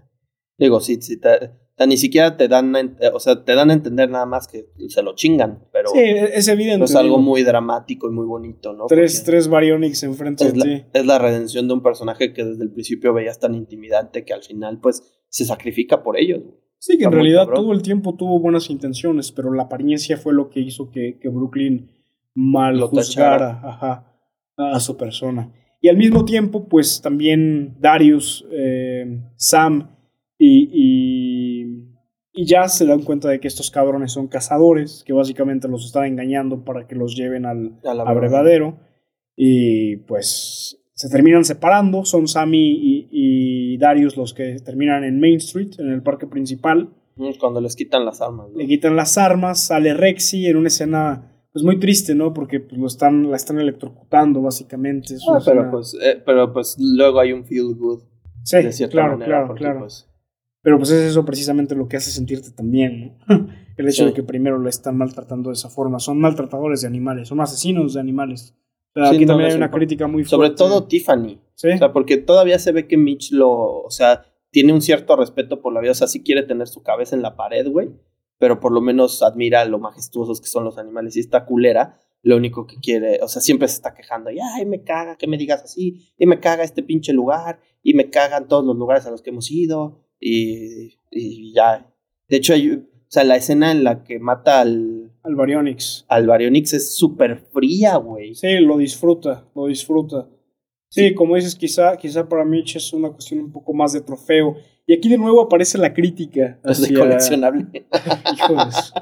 [SPEAKER 1] Digo, sí, sí, te- ni siquiera te dan, a ent- o sea, te dan a entender nada más que se lo chingan, pero
[SPEAKER 2] Sí, es evidente.
[SPEAKER 1] es algo muy dramático y muy bonito, ¿no?
[SPEAKER 2] Tres,
[SPEAKER 1] Porque
[SPEAKER 2] tres Baryonyx enfrente de
[SPEAKER 1] la,
[SPEAKER 2] ti.
[SPEAKER 1] es la redención de un personaje que desde el principio veías tan intimidante que al final, pues, se sacrifica por ellos.
[SPEAKER 2] Sí, que en
[SPEAKER 1] está
[SPEAKER 2] realidad
[SPEAKER 1] cabrón.
[SPEAKER 2] todo el tiempo tuvo buenas intenciones, pero la apariencia fue lo que hizo que, que Brooklyn mal
[SPEAKER 1] Lo
[SPEAKER 2] juzgara ajá, a su persona. Y al mismo tiempo, pues también Darius, eh, Sam y, y, y Jazz se dan cuenta de que estos cabrones son cazadores, que básicamente los están engañando para que los lleven al abrevadero. Y pues se terminan separando, son Sammy y, y Darius los que terminan en Main Street, en el parque principal.
[SPEAKER 1] Mm, Cuando les quitan las armas. ¿no?
[SPEAKER 2] Le quitan las armas, sale Rexy en una escena pues muy triste, ¿no? Porque pues, lo están, la están electrocutando básicamente.
[SPEAKER 1] Ah, pero,
[SPEAKER 2] escena-
[SPEAKER 1] pues, eh, pero pues luego hay un feel good,
[SPEAKER 2] sí,
[SPEAKER 1] de cierta
[SPEAKER 2] claro,
[SPEAKER 1] manera.
[SPEAKER 2] claro, claro.
[SPEAKER 1] pues,
[SPEAKER 2] Pero pues es eso precisamente lo que hace sentirte también, ¿no? El hecho
[SPEAKER 1] Sí.
[SPEAKER 2] de que primero le están maltratando de esa forma. Son maltratadores de animales, son asesinos de animales. O sea,
[SPEAKER 1] Sí,
[SPEAKER 2] aquí
[SPEAKER 1] no
[SPEAKER 2] también hay una crítica muy fuerte.
[SPEAKER 1] sobre todo Tiffany.
[SPEAKER 2] ¿Sí?
[SPEAKER 1] O sea, porque todavía se ve que Mitch lo, o sea, tiene un cierto respeto por la vida, o sea, sí quiere tener su cabeza en la pared, güey, pero por lo menos admira lo majestuosos que son los animales y esta culera, lo único que quiere, o sea, siempre se está quejando, y ay, me caga que me digas así, y me caga este pinche lugar, y me cagan todos los lugares a los que hemos ido, y, y ya. De hecho, hay, o sea, la escena en la que mata al,
[SPEAKER 2] Al Baryonyx.
[SPEAKER 1] al Baryonyx es súper fría, güey.
[SPEAKER 2] Sí, lo disfruta, lo disfruta. Sí, como dices, quizá, quizá para Mitch es una cuestión un poco más de trofeo. Y aquí de nuevo aparece la crítica.
[SPEAKER 1] Es de
[SPEAKER 2] hacia-
[SPEAKER 1] coleccionable.
[SPEAKER 2] Hijos.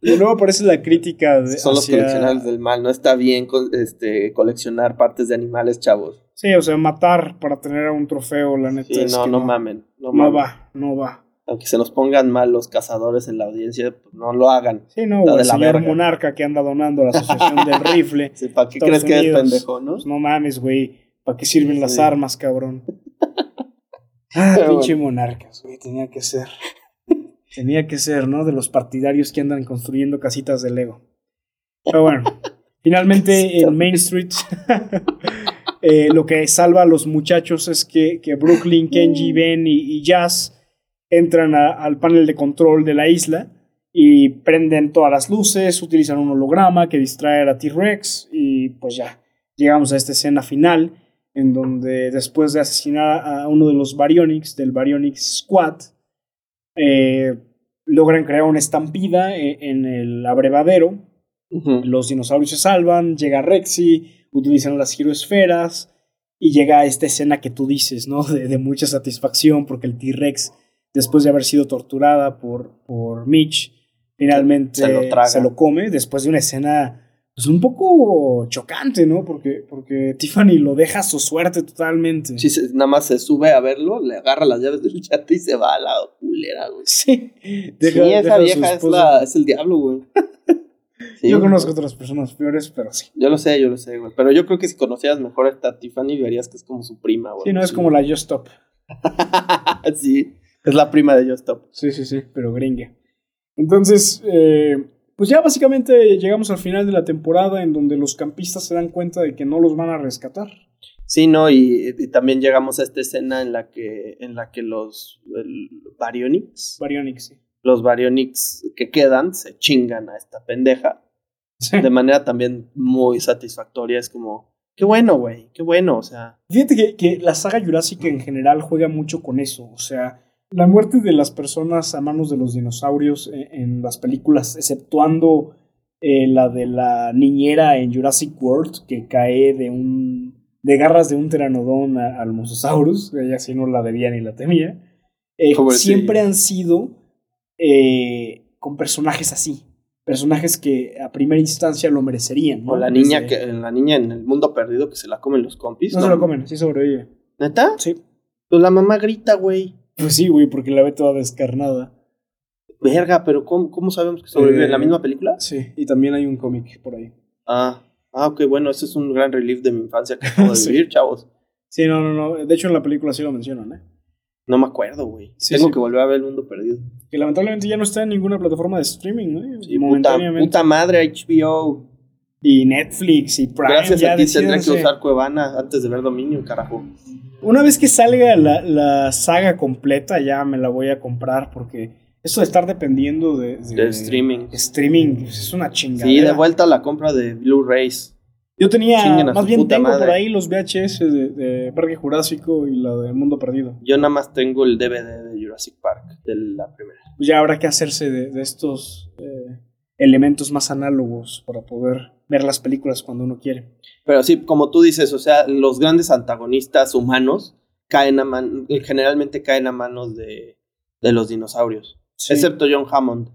[SPEAKER 2] De nuevo aparece la crítica de,
[SPEAKER 1] Son los
[SPEAKER 2] hacia-
[SPEAKER 1] coleccionables del mal. No está bien este, coleccionar partes de animales, chavos.
[SPEAKER 2] Sí, o sea, matar para tener un trofeo, la neta.
[SPEAKER 1] Sí,
[SPEAKER 2] es
[SPEAKER 1] no,
[SPEAKER 2] que
[SPEAKER 1] no mamen. No,
[SPEAKER 2] va, no va.
[SPEAKER 1] Aunque se nos pongan mal los cazadores en la audiencia, pues no lo hagan.
[SPEAKER 2] Sí, no,
[SPEAKER 1] de
[SPEAKER 2] el
[SPEAKER 1] la
[SPEAKER 2] señor
[SPEAKER 1] verga.
[SPEAKER 2] Monarca que anda donando a la Asociación del Rifle.
[SPEAKER 1] Sí, ¿Para qué
[SPEAKER 2] Estados
[SPEAKER 1] crees que es pendejo, no?
[SPEAKER 2] Pues no mames, güey. ¿Para qué sirven las armas, cabrón? Ah,
[SPEAKER 1] Pero
[SPEAKER 2] pinche monarcas, güey. Tenía que ser. Tenía que ser, ¿no? De los partidarios que andan construyendo casitas de Lego. Pero bueno, finalmente en Main Street eh, lo que salva a los muchachos es que, que Brooklyn, Kenji, Ben y, y Jazz entran a- al panel de control de la isla y prenden todas las luces, utilizan un holograma que distrae a la T-Rex y pues ya, llegamos a esta escena final en donde después de asesinar a uno de los Baryonyx, del Baryonyx Squad, eh, logran crear una estampida e- en el abrevadero. Los dinosaurios se salvan, llega Rexy, utilizan las giroesferas y llega esta escena que tú dices, ¿no? De, de mucha satisfacción porque el T-Rex, después de haber sido torturada por, por Mitch, finalmente
[SPEAKER 1] Se lo traga.
[SPEAKER 2] come después de una escena pues un poco chocante, ¿no? Porque, porque Tiffany lo deja a su suerte totalmente.
[SPEAKER 1] Sí, se- nada más se sube a verlo, le agarra las llaves del yate y se va a la culera, güey.
[SPEAKER 2] Sí,
[SPEAKER 1] sí,
[SPEAKER 2] deja- deja
[SPEAKER 1] esa
[SPEAKER 2] a su
[SPEAKER 1] vieja es, la, es el diablo, güey. Sí,
[SPEAKER 2] Yo conozco otras personas peores, pero sí.
[SPEAKER 1] Yo lo sé, yo lo sé, güey. Pero yo creo que si conocieras mejor a esta Tiffany, verías que es como su prima, güey.
[SPEAKER 2] Sí, no es como la Just Stop.
[SPEAKER 1] sí, es la prima de Just Stop.
[SPEAKER 2] Sí, sí, sí, pero gringa. Entonces, eh, pues ya básicamente llegamos al final de la temporada en donde los campistas se dan cuenta de que no los van a rescatar.
[SPEAKER 1] Sí, no, y, y también llegamos a esta escena en la que, en la que los el, Baryonyx,
[SPEAKER 2] Baryonyx, sí.
[SPEAKER 1] los Baryonyx que quedan, se chingan a esta pendeja. De manera también muy satisfactoria. Es como, qué bueno, güey, qué bueno, o sea.
[SPEAKER 2] Fíjate que, que la saga Jurassic en general juega mucho con eso. O sea, la muerte de las personas a manos de los dinosaurios en, en las películas, exceptuando eh, la de la niñera en Jurassic World, que cae de un de garras de un pteranodón al Mosasaurus, ella sí no la debía ni la temía, eh, siempre han sido eh, con personajes así. Personajes que a primera instancia lo merecerían. ¿no?
[SPEAKER 1] O la niña,
[SPEAKER 2] Desde-
[SPEAKER 1] que, la niña en el mundo perdido que se la comen los compis.
[SPEAKER 2] No se lo comen, sí sobrevive.
[SPEAKER 1] ¿Neta?
[SPEAKER 2] Sí.
[SPEAKER 1] Pues la mamá grita, güey.
[SPEAKER 2] Pues sí, güey, porque la ve toda descarnada.
[SPEAKER 1] Verga, pero ¿cómo, cómo sabemos que sobrevive?
[SPEAKER 2] Eh,
[SPEAKER 1] ¿En la misma película?
[SPEAKER 2] Sí, y también hay un cómic por ahí.
[SPEAKER 1] Ah, ah, ok, bueno, ese es un gran relief de mi infancia que acabo de
[SPEAKER 2] Sí.
[SPEAKER 1] vivir, chavos.
[SPEAKER 2] Sí, no, no, no. De hecho, en la película sí lo mencionan, ¿eh?
[SPEAKER 1] No me acuerdo, güey.
[SPEAKER 2] Sí,
[SPEAKER 1] Tengo
[SPEAKER 2] sí.
[SPEAKER 1] que volver a ver el mundo perdido.
[SPEAKER 2] Que lamentablemente ya no está en ninguna plataforma de streaming, ¿no?
[SPEAKER 1] Sí, puta, puta madre, HBO.
[SPEAKER 2] Y Netflix y Prime.
[SPEAKER 1] Gracias
[SPEAKER 2] ya
[SPEAKER 1] a ti tendré que usar Cuevana antes de ver Dominio, carajo.
[SPEAKER 2] Una vez que salga la, la saga completa, ya me la voy a comprar porque esto de estar dependiendo de,
[SPEAKER 1] De streaming.
[SPEAKER 2] streaming pues, es una chingada.
[SPEAKER 1] Sí, de vuelta a la compra de Blu-rays.
[SPEAKER 2] Yo tenía, más bien tengo
[SPEAKER 1] madre.
[SPEAKER 2] por ahí los VHS de, de Parque Jurásico y la de Mundo Perdido.
[SPEAKER 1] Yo nada más tengo el DVD de Jurassic Park, de la primera.
[SPEAKER 2] Pues ya habrá que hacerse de, de estos eh, elementos más análogos para poder ver las películas cuando uno quiere.
[SPEAKER 1] Pero sí, como tú dices, o sea, los grandes antagonistas humanos caen a man- generalmente caen a manos de, de los dinosaurios.
[SPEAKER 2] Sí.
[SPEAKER 1] Excepto John Hammond.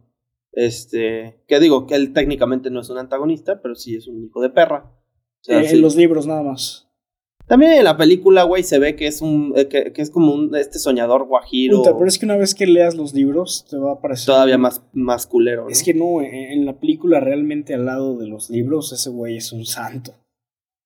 [SPEAKER 1] Este, que digo que él técnicamente no es un antagonista, pero sí es un hijo de perra. Sea,
[SPEAKER 2] Eh,
[SPEAKER 1] sí.
[SPEAKER 2] En los libros nada más.
[SPEAKER 1] También en la película, güey, se ve que es un eh, que, que es como un este soñador guajiro
[SPEAKER 2] Puta, pero es que una vez que leas los libros te va a parecer...
[SPEAKER 1] todavía más, más culero. ¿no?
[SPEAKER 2] Es que no, en, en la película realmente al lado de los libros ese güey es un santo.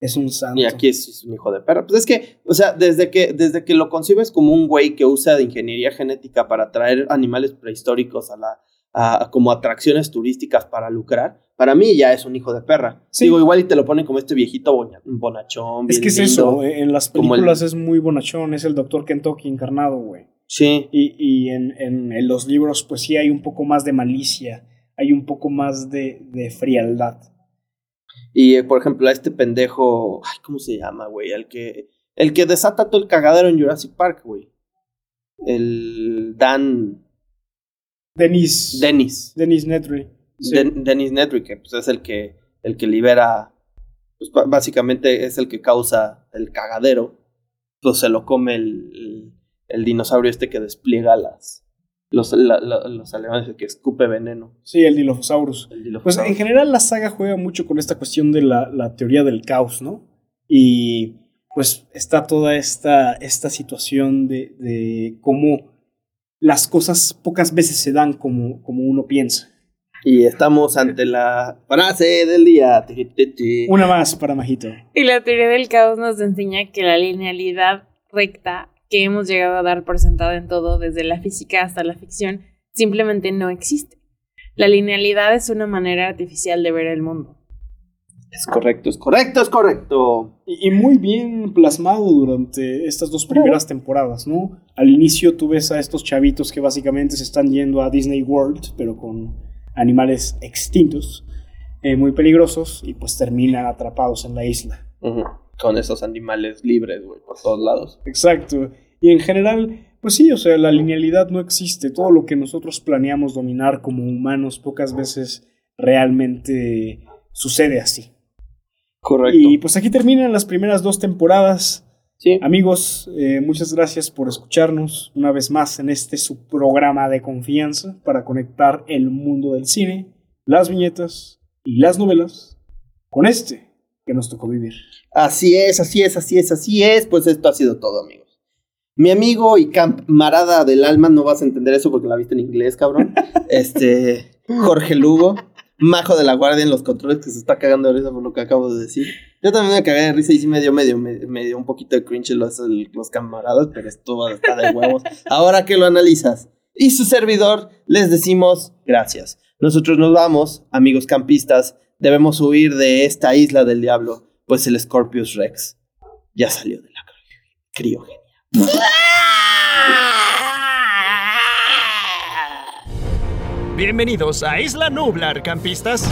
[SPEAKER 2] Es un santo.
[SPEAKER 1] Y aquí es, es un hijo de perra. Pues es que, o sea, desde que, desde que lo concibes como un güey que usa de ingeniería genética para traer animales prehistóricos a la, a- como atracciones turísticas para lucrar, para mí ya es un hijo de perra.
[SPEAKER 2] Sí.
[SPEAKER 1] Digo, igual y te lo ponen como este viejito boña- bonachón.
[SPEAKER 2] Es que es eso, eh, en las
[SPEAKER 1] el-
[SPEAKER 2] películas es muy bonachón, es el doctor Kentucky encarnado, güey.
[SPEAKER 1] Sí,
[SPEAKER 2] Y, y en, en- en los libros, pues sí hay un poco más de malicia, hay un poco más de, de frialdad.
[SPEAKER 1] y eh, por ejemplo, a este pendejo, ay, ¿cómo se llama, güey? El que, el que desata todo el cagadero en Jurassic Park, güey. El Dan,
[SPEAKER 2] Dennis.
[SPEAKER 1] Dennis.
[SPEAKER 2] Dennis Nedry. Sí.
[SPEAKER 1] Den- Dennis Nedry, que pues, es el que, el que libera, pues básicamente es el que causa el cagadero, pues se lo come el, el, el dinosaurio este que despliega las, los, la- la- los alemanes, el que escupe veneno.
[SPEAKER 2] Sí, el Dilophosaurus.
[SPEAKER 1] El
[SPEAKER 2] Pues en general la saga juega mucho con esta cuestión de la, la teoría del caos, ¿no? Y pues está toda esta, esta situación de, de cómo las cosas pocas veces se dan como, como uno piensa.
[SPEAKER 1] Y estamos ante la frase del día.
[SPEAKER 2] Una más para Majito.
[SPEAKER 3] Y la teoría del caos nos enseña que la linealidad recta que hemos llegado a dar por sentado en todo, desde la física hasta la ficción, simplemente no existe. La linealidad es una manera artificial de ver el mundo.
[SPEAKER 1] Es correcto, es correcto, es correcto.
[SPEAKER 2] Y, y muy bien plasmado durante estas dos primeras temporadas, ¿no? Al inicio tú ves a estos chavitos que básicamente se están yendo a Disney World, pero con animales extintos, eh, muy peligrosos, y pues terminan atrapados en la isla.
[SPEAKER 1] Con esos animales libres, güey, por todos lados.
[SPEAKER 2] Exacto. Y en general, pues sí, o sea, la linealidad no existe. Todo lo que nosotros planeamos dominar como humanos pocas veces realmente sucede así.
[SPEAKER 1] Correcto.
[SPEAKER 2] Y pues aquí terminan las primeras dos temporadas.
[SPEAKER 1] sí.
[SPEAKER 2] Amigos, eh, muchas gracias por escucharnos una vez más en este su programa de confianza para conectar el mundo del cine, las viñetas y las novelas con este que nos tocó vivir.
[SPEAKER 1] Así es, así es, así es, así es. Pues esto ha sido todo, amigos. Mi amigo y camarada del alma, no vas a entender eso porque la viste en inglés, cabrón. Este, Jorge Lugo, majo de la guardia en los controles que se está cagando de risa por lo que acabo de decir. Yo también me cagué de risa y sí me dio medio, me, me dio un poquito de cringe los, los camaradas, pero esto está de huevos. Ahora que lo analizas. Y su servidor, les decimos gracias. Nosotros nos vamos, amigos campistas, debemos huir de esta isla del diablo, pues el Scorpius Rex ya salió de la criogenia.
[SPEAKER 4] Bienvenidos a Isla Nublar, campistas.